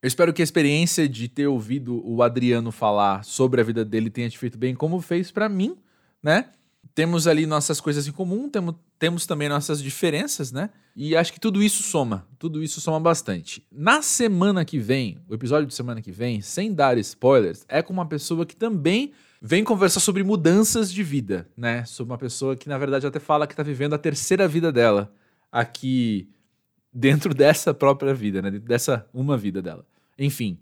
Eu espero que a experiência de ter ouvido o Adriano falar sobre a vida dele tenha te feito bem, como fez para mim, né? Temos ali nossas coisas em comum, temos, temos também nossas diferenças, né? E acho que tudo isso soma, tudo isso soma bastante. Na semana que vem, o episódio de semana que vem, sem dar spoilers, é com uma pessoa que também vem conversar sobre mudanças de vida, né? Sobre uma pessoa que na verdade até fala que tá vivendo a terceira vida dela aqui dentro dessa própria vida, né? Dessa uma vida dela. Enfim,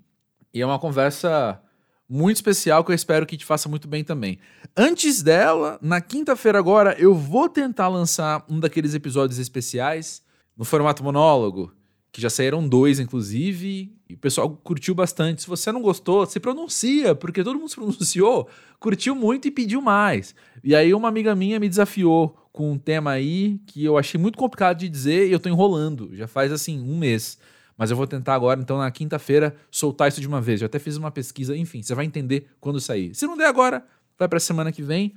e é uma conversa muito especial que eu espero que te faça muito bem também. Antes dela, na quinta-feira agora, eu vou tentar lançar um daqueles episódios especiais no formato monólogo, que já saíram dois, inclusive, e o pessoal curtiu bastante. Se você não gostou, se pronuncia, porque todo mundo se pronunciou, curtiu muito e pediu mais. E aí uma amiga minha me desafiou com um tema aí que eu achei muito complicado de dizer e eu tô enrolando. Já faz assim um mês. Mas eu vou tentar agora, então, na quinta-feira, soltar isso de uma vez. Eu até fiz uma pesquisa, enfim, você vai entender quando sair. Se não der agora, vai pra semana que vem.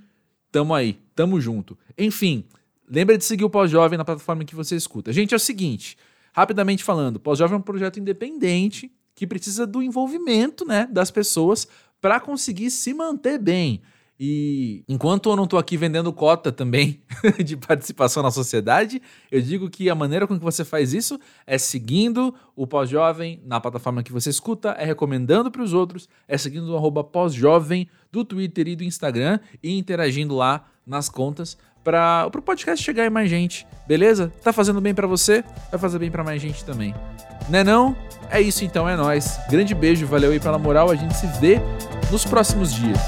Tamo aí, tamo junto. Enfim, lembra de seguir o Pós-Jovem na plataforma que você escuta. Gente, é o seguinte, rapidamente falando, Pós-Jovem é um projeto independente que precisa do envolvimento né, das pessoas para conseguir se manter bem. E enquanto eu não tô aqui vendendo cota também de participação na sociedade, eu digo que a maneira com que você faz isso é seguindo o Pós-Jovem na plataforma que você escuta, é recomendando para os outros, é seguindo o arroba Pós-Jovem do Twitter e do Instagram e interagindo lá nas contas para o podcast chegar em mais gente, beleza? Tá fazendo bem para você, vai fazer bem para mais gente também. Né não? É isso então, é nós. Grande beijo, valeu aí pela moral, a gente se vê nos próximos dias.